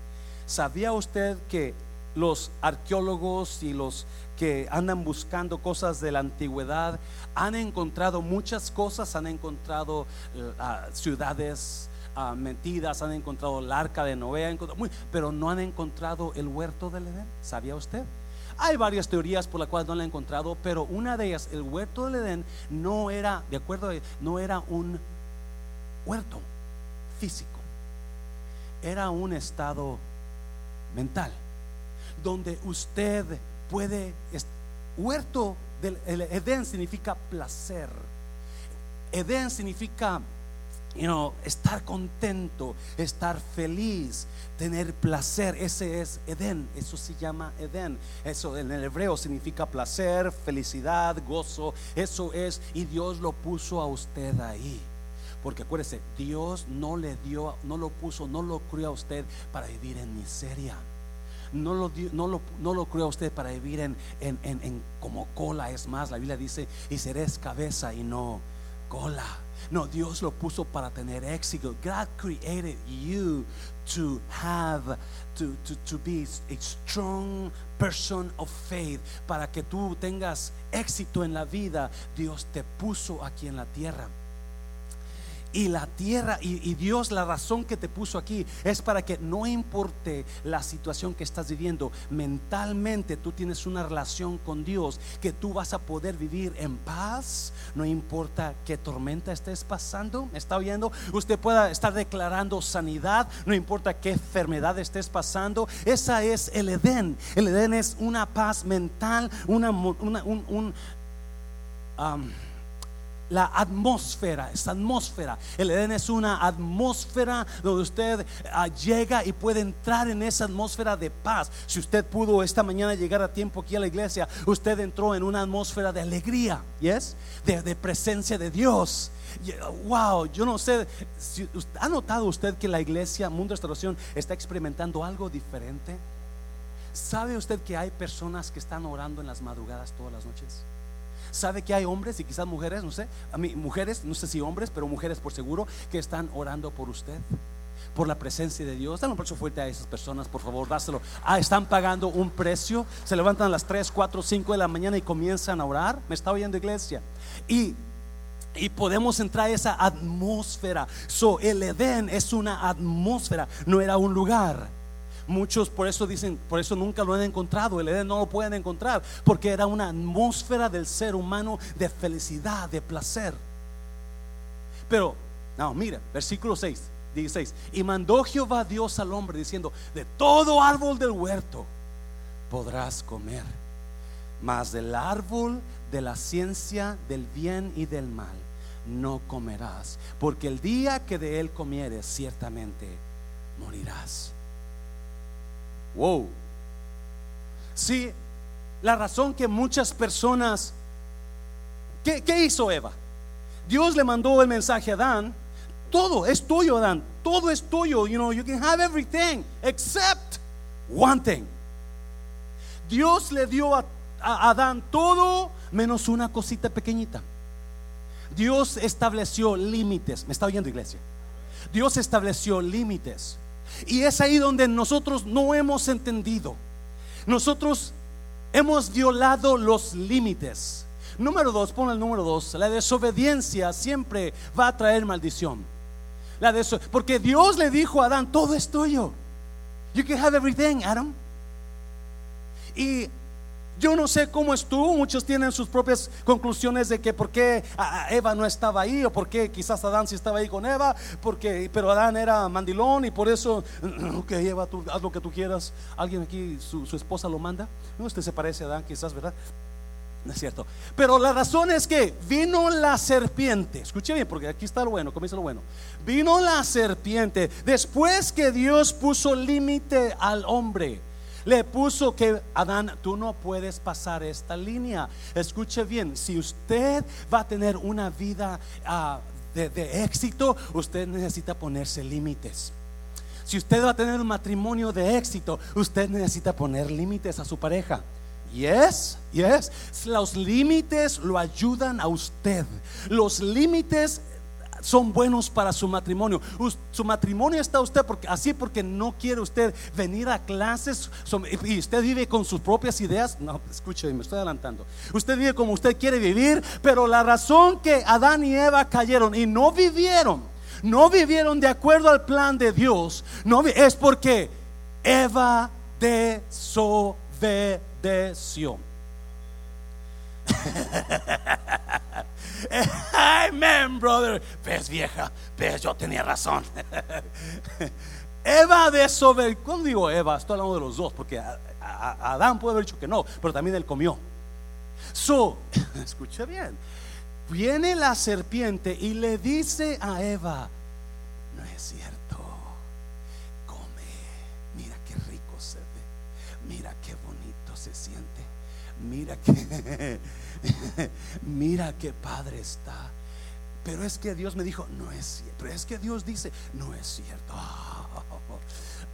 ¿Sabía usted que los arqueólogos y los que andan buscando cosas de la antigüedad han encontrado muchas cosas, han encontrado uh, ciudades, mentiras, han encontrado el arca de Noé, pero no han encontrado el huerto del Edén. ¿Sabía usted? Hay varias teorías por las cuales no lo han encontrado, pero una de ellas, el huerto del Edén, no era, de acuerdo, no era un huerto físico, era un estado mental, donde usted puede, huerto del Edén significa placer, Edén significa you know, estar contento, estar feliz, tener placer. Ese es Edén, eso se llama Edén. Eso en el hebreo significa placer, felicidad, gozo. Eso es, y Dios lo puso a usted ahí. Porque acuérdese, Dios no le dio, no lo puso, no lo crió a usted para vivir en miseria. No lo, no lo, no lo crió a usted para vivir en, en, en como cola. Es más, la Biblia dice, y seréis cabeza y no cola. No, Dios lo puso para tener éxito. God created you to have, to, to, to be a strong person of faith. Para que tú tengas éxito en la vida, Dios te puso aquí en la tierra. Y la tierra y, Dios, la razón que te puso aquí es para que no importe la situación que estás viviendo, mentalmente tú tienes una relación con Dios que tú vas a poder vivir en paz, no importa qué tormenta estés pasando, ¿me está oyendo? Usted pueda estar declarando sanidad, no importa qué enfermedad estés pasando, esa es el Edén. El Edén es una paz mental, una, un, un la atmósfera, esa atmósfera. El Edén es una atmósfera donde usted ah, llega y puede entrar en esa atmósfera de paz. Si usted pudo esta mañana llegar a tiempo aquí a la iglesia, usted entró en una atmósfera de alegría, ¿yes? De, presencia de Dios. Wow, yo no sé, si, ¿ha notado usted que la iglesia Mundo de Restauración está experimentando algo diferente? ¿Sabe usted que hay personas que están orando en las madrugadas todas las noches? Sabe que hay hombres y quizás mujeres, no sé, a mí, mujeres, no sé si hombres, pero mujeres por seguro, que están orando por usted por la presencia de Dios. Dale un precio fuerte a esas personas, por favor, dáselo. Ah, están pagando un precio. Se levantan a las 3, 4, 5 de la mañana y comienzan a orar. Me está oyendo iglesia. Y y podemos entrar a esa atmósfera. So, el Edén es una atmósfera, no era un lugar. Muchos por eso dicen, por eso nunca lo han encontrado, el Edén no lo pueden encontrar, porque era una atmósfera del ser humano de felicidad, de placer. Pero, no, mira, versículo 6, 16. Y mandó Jehová Dios al hombre diciendo, de todo árbol del huerto podrás comer, mas del árbol de la ciencia del bien y del mal no comerás, porque el día que de él comieres ciertamente morirás. Wow. Sí, la razón que muchas personas... ¿Qué, hizo Eva? Dios le mandó el mensaje a Adán. Todo es tuyo, Adán. Todo es tuyo. You know, you can have everything except one thing. Dios le dio a, a Adán todo menos una cosita pequeñita. Dios estableció límites. ¿Me está oyendo, iglesia? Dios estableció límites. Y es ahí donde nosotros no hemos entendido. Nosotros hemos violado los límites. Número dos, pon el número dos. La desobediencia siempre va a traer maldición. La porque Dios le dijo a Adán, todo es tuyo. You can have everything, Adam. Y yo no sé cómo es tú, muchos tienen sus propias conclusiones de que por qué Eva no estaba ahí o por qué quizás Adán sí estaba ahí con Eva, porque pero Adán era mandilón y por eso, [CLEARS THROAT] ok Eva, tú haz lo que tú quieras. Alguien aquí, su, esposa lo manda. No, usted se parece a Adán quizás, ¿verdad? No es cierto. Pero la razón es que vino la serpiente. Escuche bien, porque aquí está lo bueno, comienza lo bueno. Vino la serpiente después que Dios puso límite al hombre le puso que Adán, tú no puedes pasar esta línea. Escuche bien, si usted va a tener una vida ah, de, éxito, usted necesita ponerse límites. Si usted va a tener un matrimonio de éxito, usted necesita poner límites a su pareja. Yes, yes. Los límites lo ayudan a usted. Los límites son buenos para su matrimonio. Su matrimonio está usted porque, así porque no quiere usted venir a clases y usted vive con sus propias ideas. No, escuche, me estoy adelantando. Usted vive como usted quiere vivir, pero la razón que Adán y Eva cayeron y no vivieron, no vivieron de acuerdo al plan de Dios, no es porque Eva desobedeció. [LAUGHS] [LAUGHS] Amen, brother. Ves vieja, ves, yo tenía razón. [LAUGHS] Eva desobedeció. Cuando digo Eva, estoy hablando de los dos, porque Adán puede haber dicho que no, pero también él comió. So, [LAUGHS] escucha bien. Viene la serpiente y le dice a Eva, no es cierto. Come, mira qué rico se ve, mira qué bonito se siente, mira que, [LAUGHS] mira qué padre está. Pero es que Dios me dijo, no es cierto. Pero es que Dios dice, no es cierto. [LAUGHS]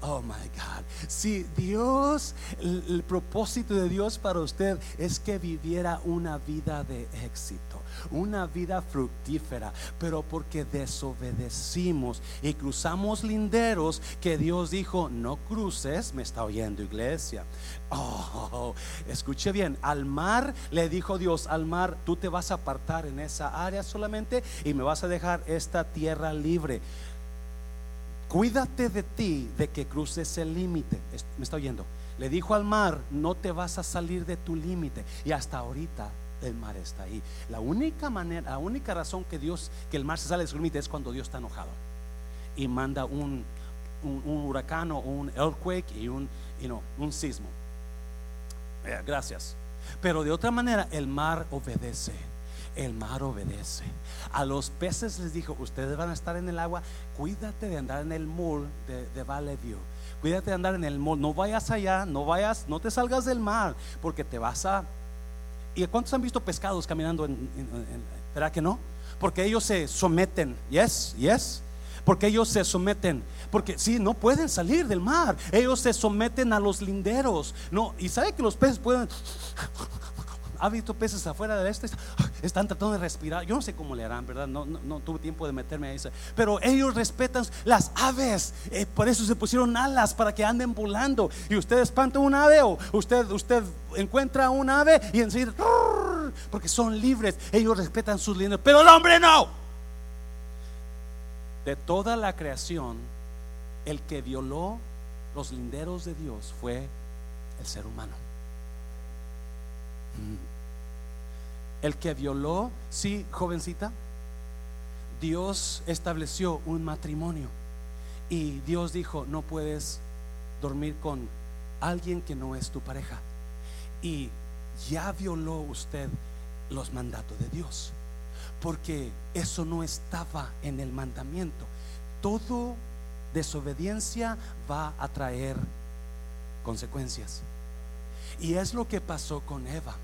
Oh my God. Si Dios, el, el, propósito de Dios para usted es que viviera una vida de éxito, una vida fructífera, pero porque desobedecimos y cruzamos linderos que Dios dijo, no cruces, me está oyendo iglesia. Oh, escuche bien, al mar le dijo Dios, al mar, tú te vas a apartar en esa área solamente y me vas a dejar esta tierra libre. Cuídate de ti de que cruces el límite. ¿Me está oyendo? Le dijo al mar, no te vas a salir de tu límite. Y hasta ahorita el mar está ahí. La única manera, la única razón que Dios, que el mar se sale de su límite es cuando Dios está enojado y manda un, un, huracán o un earthquake y un, you know, un sismo. Eh, gracias. Pero de otra manera el mar obedece. El mar obedece. A los peces les dijo, ustedes van a estar en el agua, cuídate de andar en el mall de, de Valley View. Cuídate de andar en el mall, no vayas allá, no vayas, no te salgas del mar, porque te vas a... ¿Y cuántos han visto pescados caminando en, en, ¿verdad que no? Porque ellos se someten, yes, yes, porque ellos se someten, porque sí, no pueden salir del mar, ellos se someten a los linderos, no, y sabe que los peces pueden [LAUGHS] ha visto peces afuera del este, están tratando de respirar. Yo no sé cómo le harán, ¿verdad? No, no, tuve tiempo de meterme a eso. Pero ellos respetan las aves. Eh, por eso se pusieron alas para que anden volando. Y usted espanta un ave o usted, usted encuentra un ave y enseguida, porque son libres. Ellos respetan sus líneas. Pero el hombre no. De toda la creación, el que violó los linderos de Dios fue el ser humano. El que violó, sí, jovencita, Dios estableció un matrimonio y Dios dijo, no puedes dormir con alguien que no es tu pareja. Y ya violó usted los mandatos de Dios, porque eso no estaba en el mandamiento. Todo desobediencia va a traer consecuencias. Y es lo que pasó con Eva.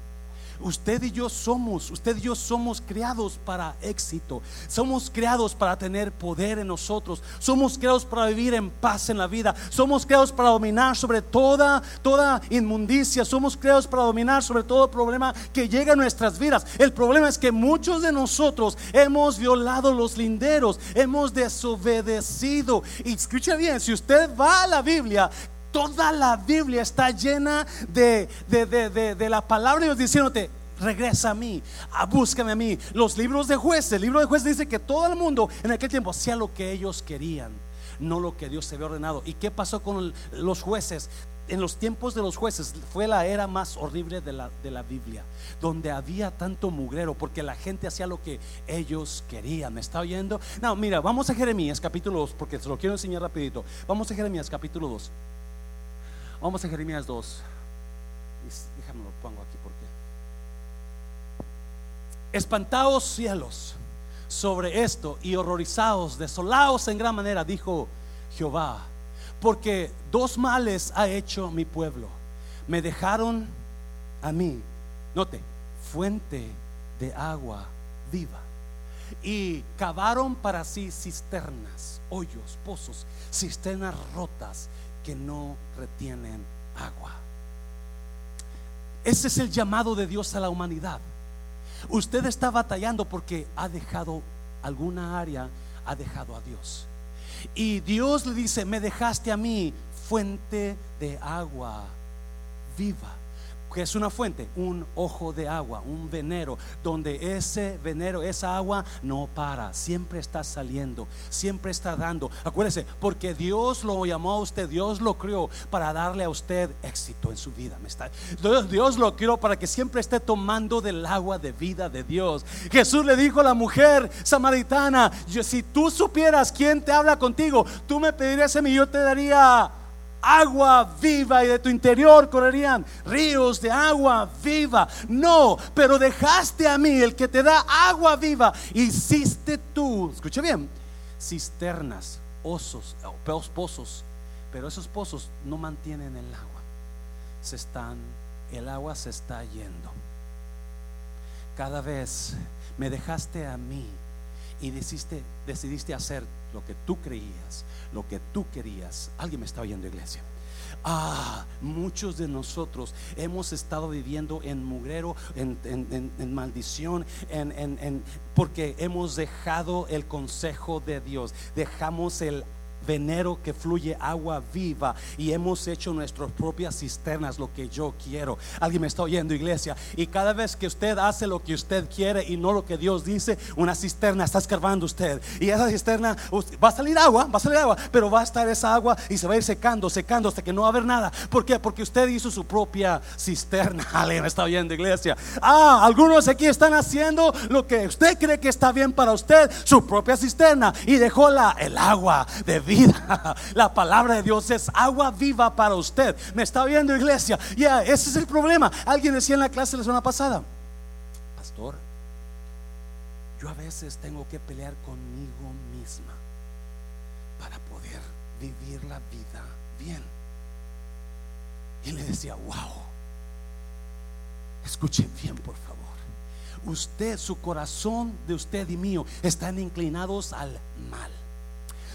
Usted y yo somos, usted y yo somos creados para éxito. Somos creados para tener poder en nosotros. Somos creados para vivir en paz en la vida. Somos creados para dominar sobre toda toda inmundicia. Somos creados para dominar sobre todo problema que llega a nuestras vidas. El problema es que muchos de nosotros hemos violado los linderos, hemos desobedecido. Y escucha bien, si usted va a la Biblia, toda la Biblia está llena de, de, de, de, la palabra de Dios diciéndote, regresa a mí, a, búscame a mí. Los libros de jueces, el libro de jueces dice que todo el mundo en aquel tiempo hacía lo que ellos querían, no lo que Dios se había ordenado. ¿Y qué pasó con los jueces? En los tiempos de los jueces fue la era más horrible de la, de la Biblia, donde había tanto mugrero, porque la gente hacía lo que ellos querían. ¿Me está oyendo? No, mira, vamos a Jeremías capítulo 2, porque se lo quiero enseñar rapidito. Vamos a Jeremías capítulo 2. Vamos a Jeremías 2. Déjame lo pongo aquí porque. Espantaos cielos sobre esto y horrorizados, desolados en gran manera, dijo Jehová, porque dos males ha hecho mi pueblo. Me dejaron a mí, note, fuente de agua viva. Y cavaron para sí cisternas, hoyos, pozos, cisternas rotas que no retienen agua. Ese es el llamado de Dios a la humanidad. Usted está batallando porque ha dejado alguna área, ha dejado a Dios. Y Dios le dice, me dejaste a mí fuente de agua viva que es una fuente, un ojo de agua, un venero, donde ese venero, esa agua no para, siempre está saliendo, siempre está dando. Acuérdese, porque Dios lo llamó a usted, Dios lo crió para darle a usted éxito en su vida. Dios, lo crió para que siempre esté tomando del agua de vida de Dios. Jesús le dijo a la mujer samaritana, si tú supieras quién te habla contigo, tú me pedirías a mí, yo te daría agua viva y de tu interior correrían ríos de agua viva. No, pero dejaste a mí el que te da agua viva. Hiciste tú, escucha bien, cisternas, osos, pozos, pero esos pozos no mantienen el agua. Se están, el agua se está yendo. Cada vez me dejaste a mí y decidiste hacer lo que tú creías, lo que tú querías. Alguien me está oyendo, iglesia. Ah, muchos de nosotros hemos estado viviendo en mugrero, en, en maldición, en, porque hemos dejado el consejo de Dios, dejamos el venero que fluye agua viva y hemos hecho nuestras propias cisternas lo que yo quiero. Alguien me está oyendo, iglesia. Y cada vez que usted hace lo que usted quiere y no lo que Dios dice, una cisterna está escarbando usted. Y esa cisterna va a salir agua, va a salir agua, pero va a estar esa agua y se va a ir secando, secando hasta que no va a haber nada. ¿Por qué? Porque usted hizo su propia cisterna. [LAUGHS] Alguien me está oyendo, iglesia. Ah, algunos aquí están haciendo lo que usted cree que está bien para usted, su propia cisterna, y dejó la, el agua de vida [LAUGHS] La palabra de Dios es agua viva para usted. ¿Me está oyendo, iglesia? Ya, ese es el problema. Alguien decía en la clase la semana pasada, pastor, yo a veces tengo que pelear conmigo misma para poder vivir la vida bien. Y le decía, wow, escuche bien, por favor. Usted, su corazón de usted y mío están inclinados al mal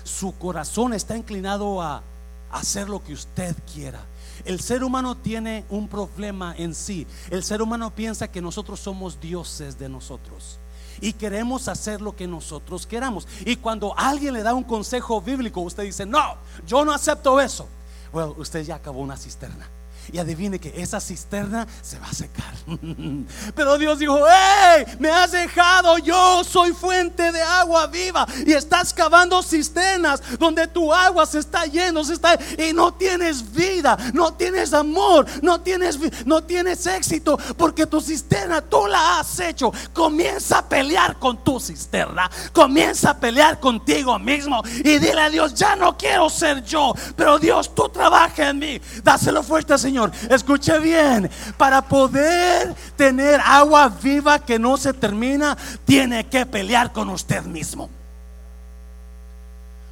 su corazón está inclinado a hacer lo que usted quiera. El ser humano tiene un problema en sí. El ser humano piensa que nosotros somos dioses de nosotros y queremos hacer lo que nosotros queramos. Y cuando alguien le da un consejo bíblico, usted dice, no, yo no acepto eso. Bueno, usted ya acabó una cisterna y adivine que esa cisterna se va a secar. [LAUGHS] Pero Dios dijo, hey, me has dejado, yo soy fuente de agua viva y estás cavando cisternas donde tu agua se está yendo, se está y no tienes vida, no tienes amor, no tienes no tienes éxito porque tu cisterna tú la has hecho. Comienza a pelear con tu cisterna, comienza a pelear contigo mismo y dile a Dios, ya no quiero ser yo, pero Dios, tú trabaja en mí. Dáselo fuerte, Señor. Escuche bien, para poder tener agua viva que no se termina, tiene que pelear con usted mismo.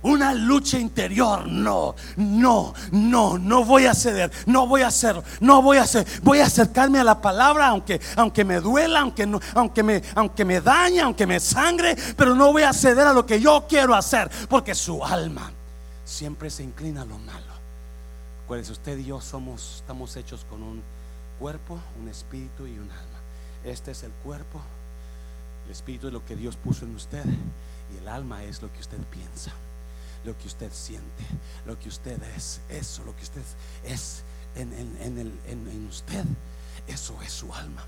Una lucha interior, no, no, no, no voy a ceder, no voy a hacerlo, no voy a hacer, voy a acercarme a la palabra aunque, aunque me duela, aunque, no, aunque, me, aunque me dañe, aunque me sangre, pero no voy a ceder a lo que yo quiero hacer, porque su alma siempre se inclina a lo malo. Pues usted y yo somos, estamos hechos con un cuerpo, un espíritu y un alma. Este es el cuerpo, el espíritu es lo que Dios puso en usted y el alma es lo que usted piensa, lo que usted siente, lo que usted es, eso, lo que usted es en, en usted, eso es su alma.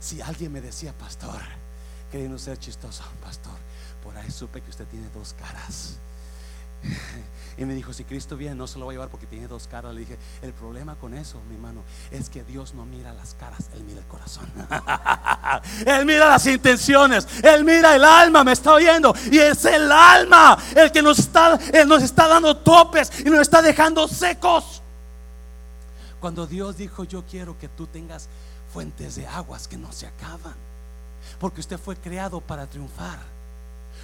Si alguien me decía, pastor, queriendo ser chistoso, pastor, por ahí supe que usted tiene dos caras. [LAUGHS] Y me dijo, si Cristo viene, no se lo va a llevar porque tiene dos caras. Le dije, el problema con eso, mi hermano, es que Dios no mira las caras, Él mira el corazón. [LAUGHS] él mira las intenciones, Él mira el alma, me está oyendo. Y es el alma el que nos está, él nos está dando topes y nos está dejando secos. Cuando Dios dijo, yo quiero que tú tengas fuentes de aguas que no se acaban. Porque usted fue creado para triunfar.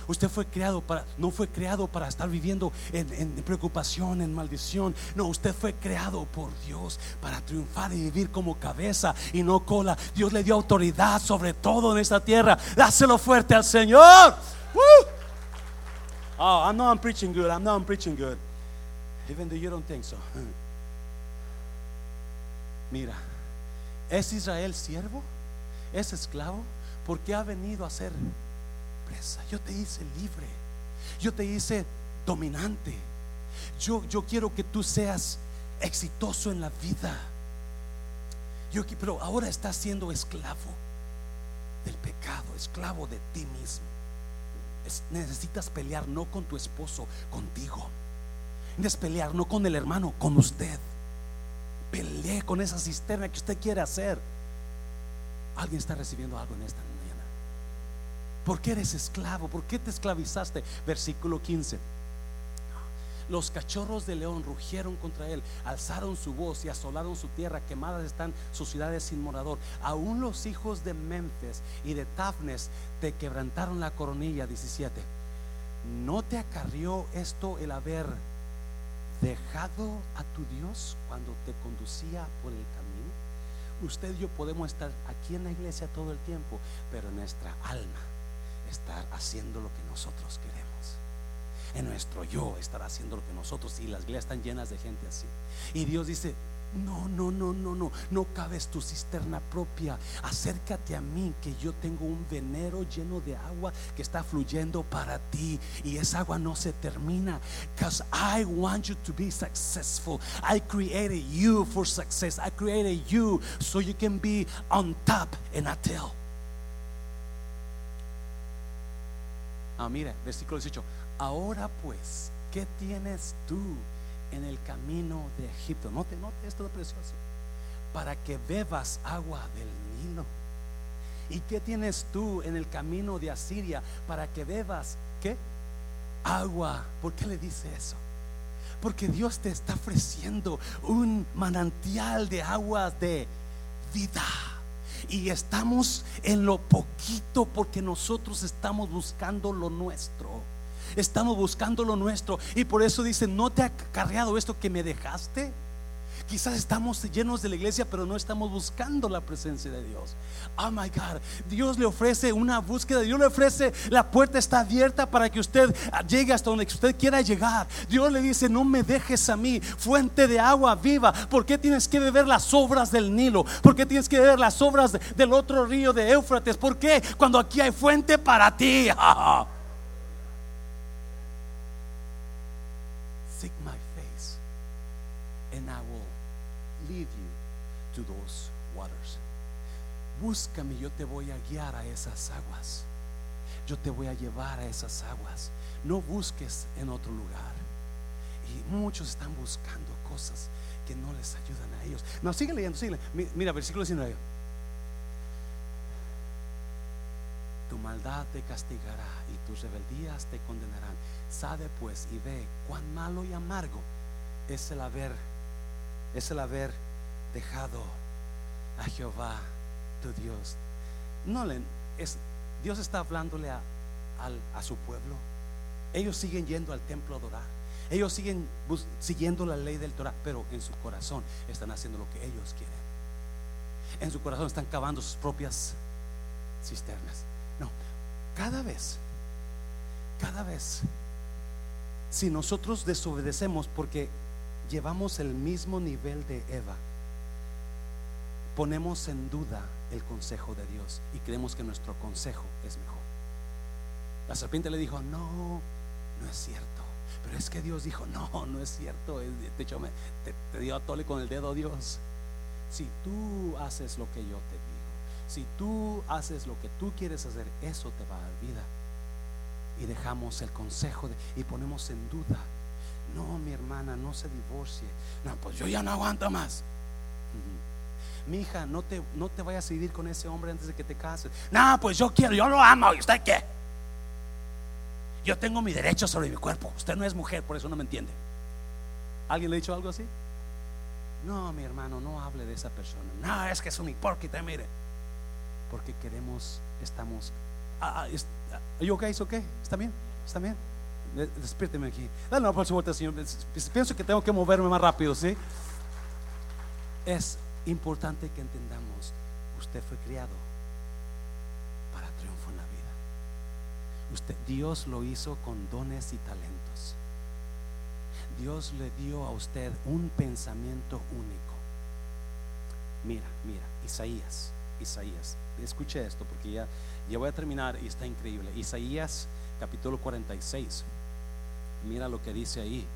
Usted fue creado para, no fue creado para estar viviendo en, preocupación, en maldición. No, usted fue creado por Dios para triunfar y vivir como cabeza y no cola. Dios le dio autoridad sobre todo en esta tierra. Dáselo fuerte al Señor. Oh, I know I'm preaching good. I know I'm preaching good. Even though you don't think so. [LAUGHS] Mira, ¿es Israel siervo? ¿Es esclavo? Porque ha venido a ser yo te hice libre. Yo te hice dominante. Yo, yo quiero que tú seas exitoso en la vida. Yo, pero ahora estás siendo esclavo del pecado, esclavo de ti mismo. necesitas pelear no con tu esposo, contigo. Necesitas pelear no con el hermano, con usted. Pelee con esa cisterna que usted quiere hacer. Alguien está recibiendo algo en esta ¿Por qué eres esclavo? ¿Por qué te esclavizaste? Versículo 15. Los cachorros de león rugieron contra él, alzaron su voz y asolaron su tierra, quemadas están sus ciudades sin morador. Aún los hijos de Memphis y de Tafnes te quebrantaron la coronilla, 17. ¿no te acarrió esto el haber dejado a tu Dios cuando te conducía por el camino? Usted y yo podemos estar aquí en la iglesia todo el tiempo, pero nuestra alma estar haciendo lo que nosotros queremos. En nuestro yo estar haciendo lo que nosotros y las iglesias están llenas de gente así. Y Dios dice, no, no, no, no, no, no cabes tu cisterna propia. Acércate a mí, que yo tengo un venero lleno de agua que está fluyendo para ti. Y esa agua no se termina. Because I want you to be successful. I created you for success. I created you so you can be on top and not tail. Ah, mira, versículo 18. Ahora pues, ¿qué tienes tú? en el camino de Egipto. Note, note esto es precioso. Para que bebas agua del Nilo. ¿Y qué tienes tú en el camino de Asiria? Para que bebas, ¿qué? Agua. ¿Por qué le dice eso? Porque Dios te está ofreciendo un manantial de aguas de vida. Y estamos en lo poquito porque nosotros estamos buscando lo nuestro. Estamos buscando lo nuestro. Y por eso dice, ¿no te ha cargado esto que me dejaste? Quizás estamos llenos de la iglesia, pero no estamos buscando la presencia de Dios. Oh my God, Dios le ofrece una búsqueda, Dios le ofrece, la puerta está abierta para que usted llegue hasta donde usted quiera llegar. Dios le dice, no me dejes a mí, fuente de agua viva. ¿Por qué tienes que beber las obras del Nilo? ¿Por qué tienes que beber las obras del otro río de Éufrates? ¿Por qué? Cuando aquí hay fuente para ti. [LAUGHS] búscame, yo te voy a guiar a esas aguas. Yo te voy a llevar a esas aguas. No busques en otro lugar. Y muchos están buscando cosas que no les ayudan a ellos. No, sigue leyendo, sigue. Mira, versículo 19. Tu maldad te castigará y tus rebeldías te condenarán. Sabe pues y ve cuán malo y amargo es el haber, es el haber dejado a Jehová Dios. No es, Dios está hablándole a, a, su pueblo. Ellos siguen yendo al templo a adorar. Ellos siguen siguiendo la ley del Torah, pero en su corazón están haciendo lo que ellos quieren. En su corazón están cavando sus propias cisternas. No, cada vez, cada vez, si nosotros desobedecemos porque llevamos el mismo nivel de Eva, ponemos en duda el consejo de Dios y creemos que nuestro consejo es mejor. La serpiente le dijo, no, no es cierto. Pero es que Dios dijo, no, no es cierto. De hecho, te, te dio a tole con el dedo Dios. Si tú haces lo que yo te digo, si tú haces lo que tú quieres hacer, eso te va a dar vida. Y dejamos el consejo y ponemos en duda. No, mi hermana, no se divorcie. No, pues yo ya no aguanto más mi hija, no te, no te vayas a vivir con ese hombre antes de que te cases. No, pues yo quiero, yo lo amo. ¿Y usted qué? Yo tengo mi derecho sobre mi cuerpo. Usted no es mujer, por eso no me entiende. ¿Alguien le ha dicho algo así? No, mi hermano, no hable de esa persona. No, es que es un hipócrita, mire. Porque queremos, estamos. Ah, ah, ah ¿Yo ok? ¿Está bien? ¿Está bien? Despiérteme aquí. Dale una próxima vuelta, Señor. Pienso que tengo que moverme más rápido, ¿sí? Es importante que entendamos, usted fue criado para triunfo en la vida. Dios lo hizo con dones y talentos. Dios le dio a usted un pensamiento único. Mira, mira, Isaías, Isaías, escuche esto porque ya, ya voy a terminar y está increíble. Isaías capítulo 46. Mira lo que dice ahí.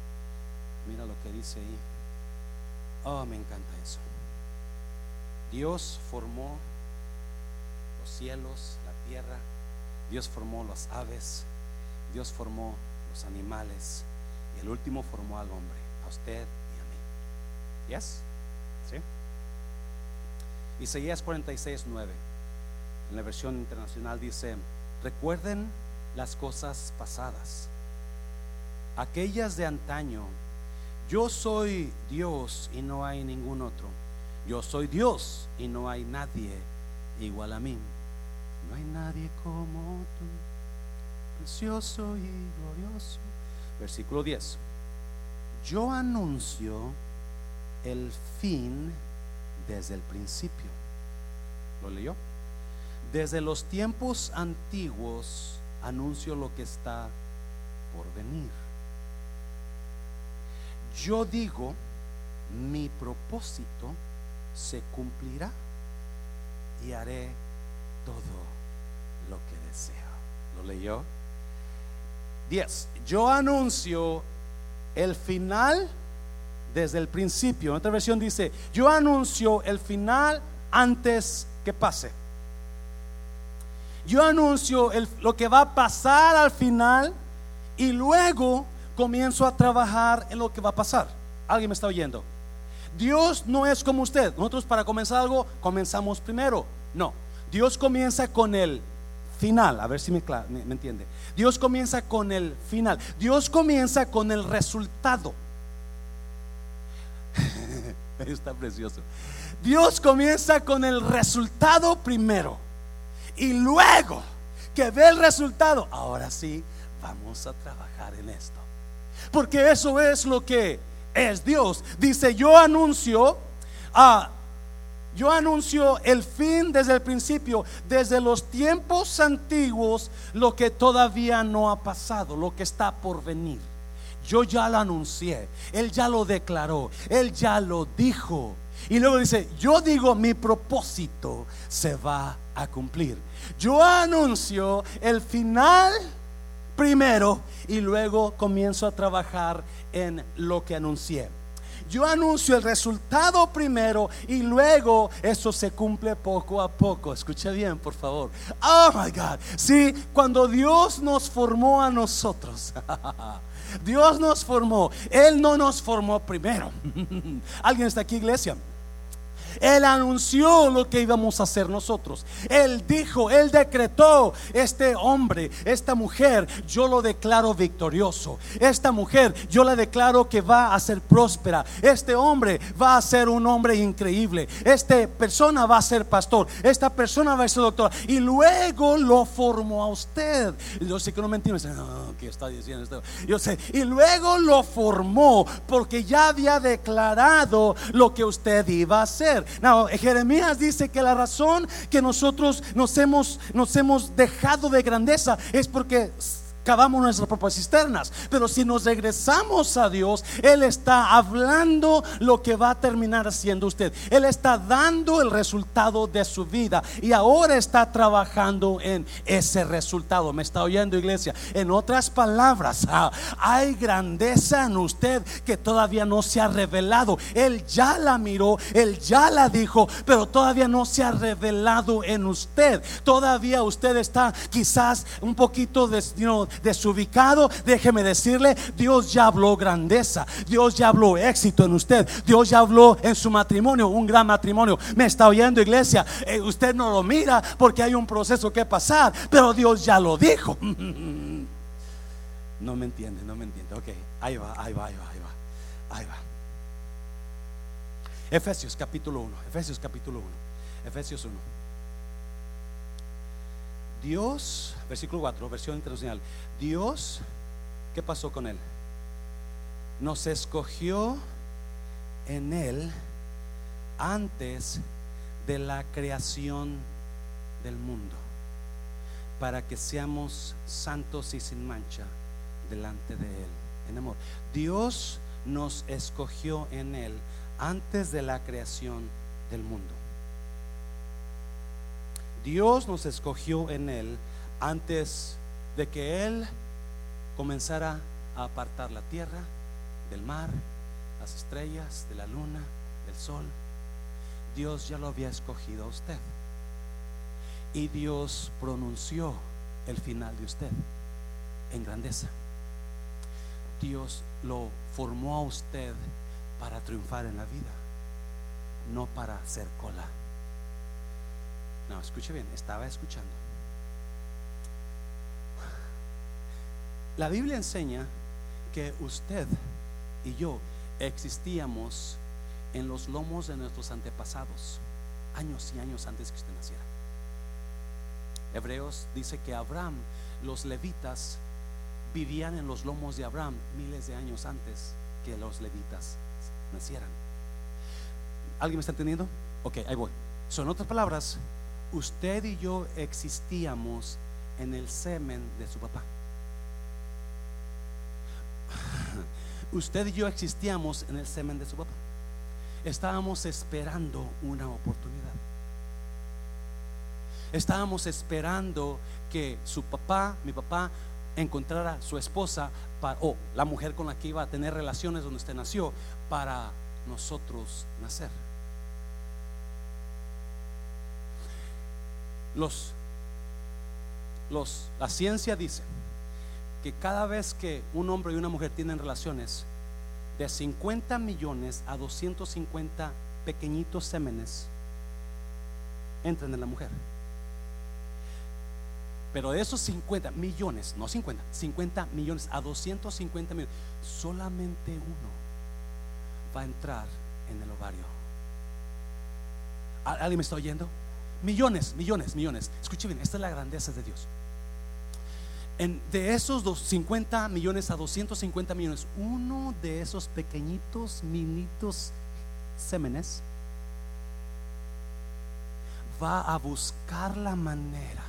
Mira lo que dice ahí. Oh, me encanta eso. Dios formó los cielos, la tierra, Dios formó las aves, Dios formó los animales y el último formó al hombre, a usted y a mí. ¿Yes? ¿Sí? Isaías 46, 9, en la versión internacional dice, recuerden las cosas pasadas, aquellas de antaño, yo soy Dios y no hay ningún otro yo soy Dios y no hay nadie igual a mí. No hay nadie como tú. precioso y glorioso. Versículo 10. Yo anuncio el fin desde el principio. ¿Lo leyó? Desde los tiempos antiguos anuncio lo que está por venir. Yo digo, mi propósito se cumplirá y haré todo lo que deseo. ¿Lo leyó? 10. Yo anuncio el final desde el principio. En otra versión dice, yo anuncio el final antes que pase. Yo anuncio lo que va a pasar al final y luego comienzo a trabajar en lo que va a pasar. ¿Alguien me está oyendo? Dios no es como usted. Nosotros para comenzar algo comenzamos primero. No, Dios comienza con el final. A ver si me, entiende. Dios comienza con el final. Dios comienza con el resultado. [LAUGHS] Está precioso. Dios comienza con el resultado primero. Y luego que ve el resultado, ahora sí, vamos a trabajar en esto. Porque eso es lo que es Dios. Dice, yo anuncio a... Yo anuncio el fin desde el principio, desde los tiempos antiguos, lo que todavía no ha pasado, lo que está por venir. Yo ya lo anuncié, Él ya lo declaró, Él ya lo dijo. Y luego dice, yo digo, mi propósito se va a cumplir. Yo anuncio el final primero y luego comienzo a trabajar en lo que anuncié. Yo anuncio el resultado primero y luego eso se cumple poco a poco. Escuche bien, por favor. Oh my God. Sí, cuando Dios nos formó a nosotros. [LAUGHS] Dios nos formó. Él no nos formó primero. [LAUGHS] ¿Alguien está aquí, iglesia? Él anunció lo que íbamos a hacer nosotros. Él dijo, Él decretó, este hombre, esta mujer, yo lo declaro victorioso. Esta mujer, yo la declaro que va a ser próspera. Este hombre va a ser un hombre increíble. Esta persona va a ser pastor. Esta persona va a ser doctor. Y luego lo formó a usted. Yo sé que no me entiende. No, ¿Qué está diciendo esto? Yo sé. Y luego lo formó porque ya había declarado lo que usted iba a hacer. Jeremías dice que la razón que nosotros nos hemos, nos hemos dejado de grandeza es porque cavamos nuestras propias cisternas. Pero si nos regresamos a Dios, Él está hablando lo que va a terminar haciendo usted. Él está dando el resultado de su vida y ahora está trabajando en ese resultado. ¿Me está oyendo, iglesia? En otras palabras, ah, hay grandeza en usted que todavía no se ha revelado. Él ya la miró, Él ya la dijo, pero todavía no se ha revelado en usted. Todavía usted está quizás un poquito de, desubicado, déjeme decirle, Dios ya habló grandeza, Dios ya habló éxito en usted, Dios ya habló en su matrimonio, un gran matrimonio. Me está oyendo iglesia, eh, usted no lo mira porque hay un proceso que pasar, pero Dios ya lo dijo. [LAUGHS] No me entiende, no me entiende. Ok, ahí va, ahí va, ahí va, ahí va. Ahí va. Efesios capítulo 1, Efesios capítulo 1, Efesios 1. Dios, versículo 4, versión internacional. Dios, ¿qué pasó con él? Nos escogió en él antes de la creación del mundo para que seamos santos y sin mancha delante de él en amor. Dios nos escogió en él antes de la creación del mundo. Dios nos escogió en Él antes de que Él comenzara a apartar la tierra del mar, las estrellas, de la luna, del sol. Dios ya lo había escogido a usted. Y Dios pronunció el final de usted en grandeza. Dios lo formó a usted para triunfar en la vida, no para hacer cola. No, escuche bien, estaba escuchando. La Biblia enseña que usted y yo existíamos en los lomos de nuestros antepasados, años y años antes que usted naciera. Hebreos dice que Abraham, los levitas, vivían en los lomos de Abraham miles de años antes que los levitas nacieran. ¿Alguien me está entendiendo? Ok, ahí voy. Son otras palabras, usted y yo existíamos en el semen de su papá. Usted y yo existíamos en el semen de su papá. Estábamos esperando una oportunidad. Estábamos esperando que su papá, mi papá, encontrara su esposa o la mujer con la que iba a tener relaciones donde usted nació para nosotros nacer. Los, los, la ciencia dice que cada vez que un hombre y una mujer tienen relaciones, de 50 millones a 250 pequeñitos sémenes entran en la mujer. Pero de esos 50 millones, no 50, 50 millones a 250 millones, solamente uno va a entrar en el ovario. ¿Alguien me está oyendo? Millones, millones, millones. Escuche bien, esta es la grandeza de Dios. De esos 50 millones a 250 millones, uno de esos pequeñitos, minitos sémenes va a buscar la manera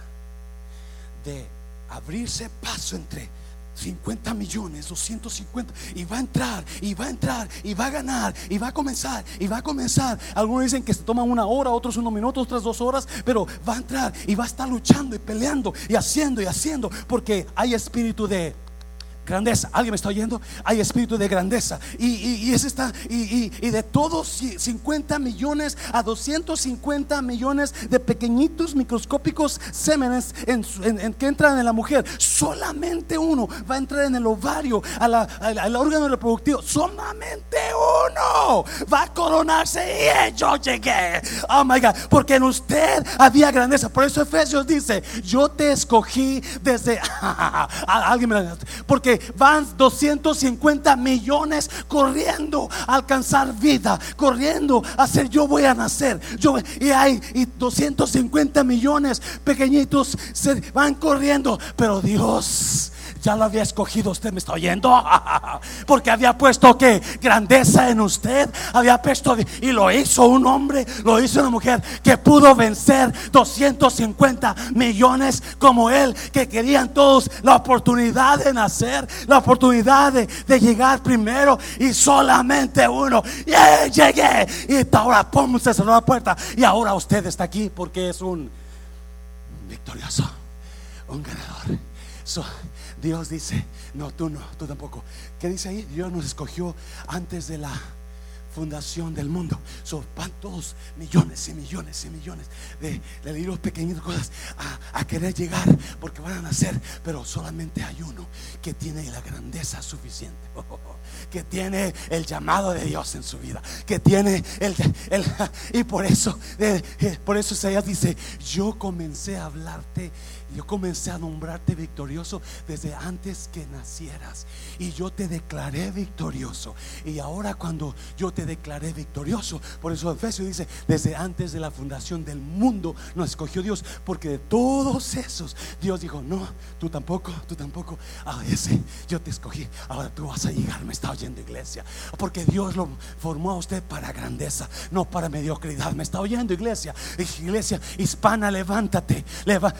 de abrirse paso entre 50 millones, 250, y va a entrar, y va a entrar, y va a ganar, y va a comenzar, y va a comenzar. Algunos dicen que se toman una hora, otros unos minutos, otras dos horas, pero va a entrar y va a estar luchando y peleando y haciendo y haciendo, porque hay espíritu de grandeza. ¿Alguien me está oyendo? Hay espíritu de grandeza. Y, y, es esta, y, y, de todos 50 millones a 250 millones de pequeñitos microscópicos semenes en, que entran en la mujer, solamente uno va a entrar en el ovario, a la, al órgano reproductivo. Solamente uno va a coronarse. Y yo llegué. Oh my God. Porque en usted había grandeza. Por eso Efesios dice: Yo te escogí desde. [LAUGHS] Alguien me Porque van 250 millones corriendo a alcanzar vida, corriendo a ser yo voy a nacer. Yo, y hay y 250 millones pequeñitos se van corriendo, pero Dios ya lo había escogido. Usted me está oyendo. [LAUGHS] Porque había puesto que grandeza en usted. Había puesto y lo hizo un hombre, lo hizo una mujer que pudo vencer 250 millones como él, que querían todos la oportunidad de nacer, la oportunidad de, llegar primero y solamente uno. Y llegué. Y ahora, pum, se cerró la puerta. Y ahora usted está aquí porque es un victorioso, un ganador. Dios dice, no, tú no, tú tampoco. ¿Qué dice ahí? Dios nos escogió antes de la fundación del mundo. Son todos millones y millones y millones de, de libros pequeñitos cosas a, a, querer llegar porque van a nacer, pero solamente hay uno que tiene la grandeza suficiente. [LAUGHS] que tiene el llamado de Dios en su vida, que tiene el, el y por eso, por eso Isaías dice, yo comencé a hablarte yo comencé a nombrarte victorioso desde antes que nacieras. Y yo te declaré victorioso. Y ahora cuando yo te declaré victorioso, por eso Efesios dice, desde antes de la fundación del mundo nos escogió Dios. Porque de todos esos, Dios dijo, no, tú tampoco, tú tampoco. A ese yo te escogí. Ahora tú vas a llegar, me está oyendo iglesia. Porque Dios lo formó a usted para grandeza, no para mediocridad. Me está oyendo iglesia. Iglesia hispana, levántate.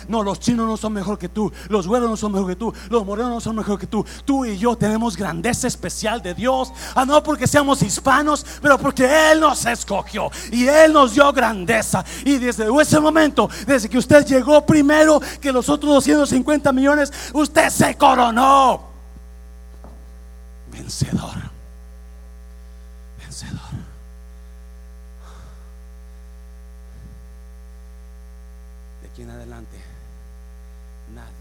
no, los chinos no son mejor que tú, los güeros no son mejor que tú, los morenos no son mejor que tú. Tú y yo tenemos grandeza especial de Dios, ah, no porque seamos hispanos, pero porque Él nos escogió y Él nos dio grandeza. Y desde ese momento, desde que usted llegó primero que los otros 250 millones, usted se coronó vencedor. Vencedor. De aquí en adelante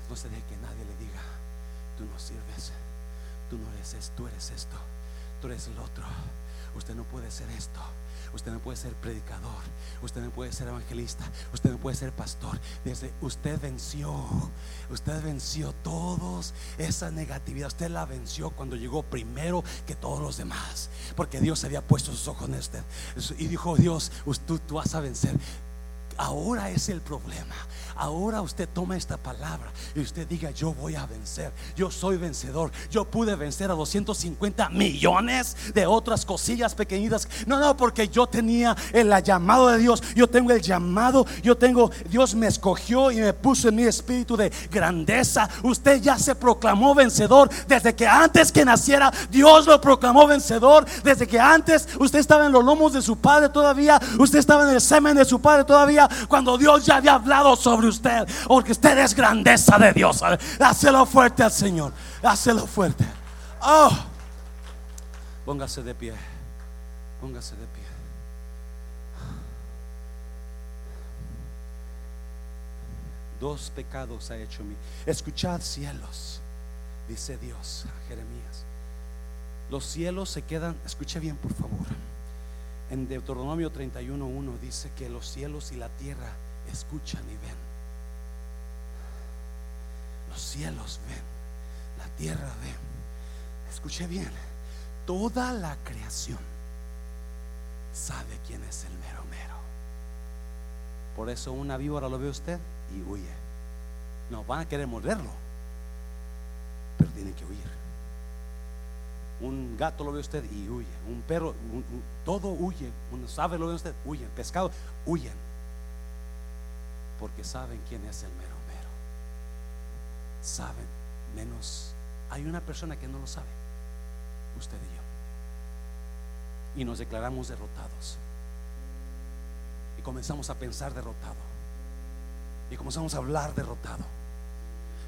no se deje que nadie le diga, tú no sirves, tú no eres esto, tú eres esto, tú eres el otro. Usted no puede ser esto. Usted no puede ser predicador. Usted no puede ser evangelista. Usted no puede ser pastor. Desde usted venció. Usted venció todos esa negatividad. Usted la venció cuando llegó primero que todos los demás. Porque Dios había puesto sus ojos en usted. Y dijo Dios, tú, tú vas a vencer Ahora es el problema. Ahora usted toma esta palabra y usted diga, yo voy a vencer, yo soy vencedor, yo pude vencer a 250 millones de otras cosillas pequeñitas. No, no, porque yo tenía el llamado de Dios, yo tengo el llamado, yo tengo, Dios me escogió y me puso en mi espíritu de grandeza. Usted ya se proclamó vencedor desde que antes que naciera, Dios lo proclamó vencedor. Desde que antes. Usted estaba en los lomos de su padre todavía, usted estaba en el semen de su padre todavía, cuando Dios ya había hablado sobre usted, porque usted es grandeza de Dios. Dáselo fuerte al Señor, dáselo fuerte. Oh, póngase de pie, póngase de pie. Dos pecados ha hecho mí. Escuchad cielos, dice Dios a Jeremías. Los cielos se quedan, escuche bien por favor. En Deuteronomio 31.1 dice que los cielos y la tierra escuchan y ven. Los cielos ven, la tierra ve. Escuche bien, toda la creación sabe quién es el mero mero. Por eso una víbora lo ve usted y huye. No, van a querer morderlo, pero tienen que huir. Un gato lo ve usted y huye. Un perro, todo huye. Un ave lo ve usted, huye. Pescado, huyen. Porque saben quién es el mero. Saben menos. Hay una persona que no lo sabe. Usted y yo. Y nos declaramos derrotados. Y comenzamos a pensar derrotado. Y comenzamos a hablar derrotado.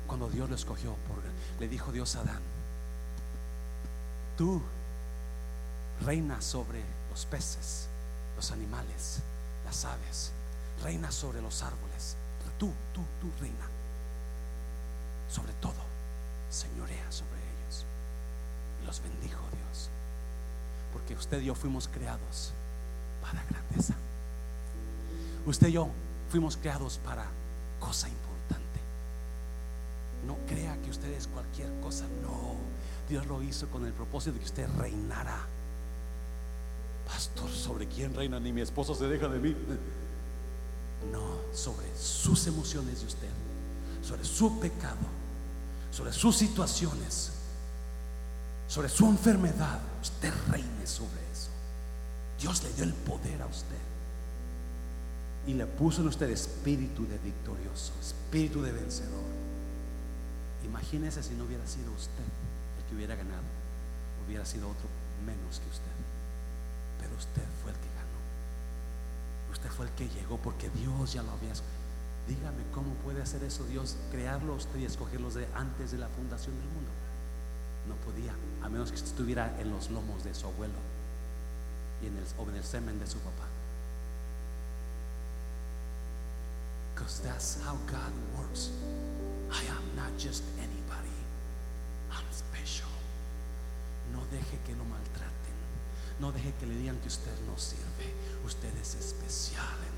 Cuando Dios lo escogió, le dijo Dios a Adán, tú reina sobre los peces, los animales, las aves, reina sobre los árboles. Tú, tú, tú reina sobre todo, señorea sobre ellos. Y los bendijo Dios, porque usted y yo fuimos creados para grandeza. Usted y yo fuimos creados para cosa importante. No crea que usted es cualquier cosa, no. Dios lo hizo con el propósito de que usted reinara. Pastor, ¿sobre quién reina? Ni mi esposo se deja de mí. No, sobre sus emociones de usted, sobre su pecado, sobre sus situaciones, sobre su enfermedad. Usted reine sobre eso. Dios le dio el poder a usted. Y le puso en usted espíritu de victorioso, espíritu de vencedor. Imagínese si no hubiera sido usted el que hubiera ganado, hubiera sido otro menos que usted. Pero usted fue el que ganó. Usted fue el que llegó porque Dios ya lo había. Dígame cómo puede hacer eso Dios, crearlo usted y escogerlos de antes de la fundación del mundo. No podía, a menos que estuviera en los lomos de su abuelo y en el, o en el semen de su papá. Because that's how God works. I am not just anybody. I'm special. No deje que lo maltraten. No deje que le digan que usted no sirve. Usted es especial.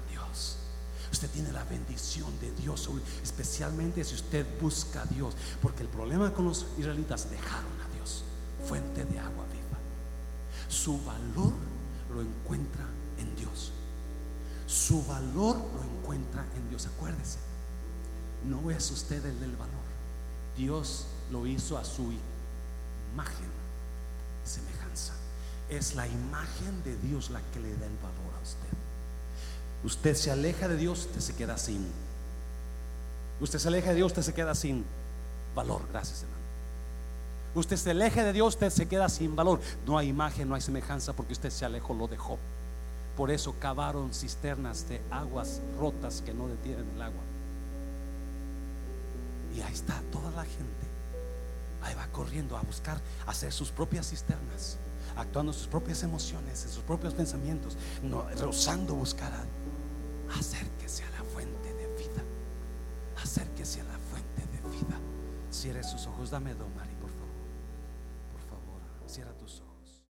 Usted tiene la bendición de Dios, especialmente si usted busca a Dios. Porque el problema con los israelitas dejaron a Dios, fuente de agua viva. Su valor lo encuentra en Dios. Su valor lo encuentra en Dios. Acuérdese, no es usted el del valor. Dios lo hizo a su imagen semejanza. Es la imagen de Dios la que le da el valor a usted. Usted se aleja de Dios, usted se queda sin. Usted se aleja de Dios, usted se queda sin valor. Gracias, hermano. Usted se aleja de Dios, usted se queda sin valor. No hay imagen, no hay semejanza porque usted se alejó, lo dejó. Por eso cavaron cisternas de aguas rotas que no detienen el agua. Y ahí está toda la gente. Ahí va corriendo a buscar hacer sus propias cisternas, actuando sus propias emociones, en sus propios pensamientos, no, rehusando buscar a acérquese a la fuente de vida. Acérquese a la fuente de vida. Cierre sus ojos, dame domar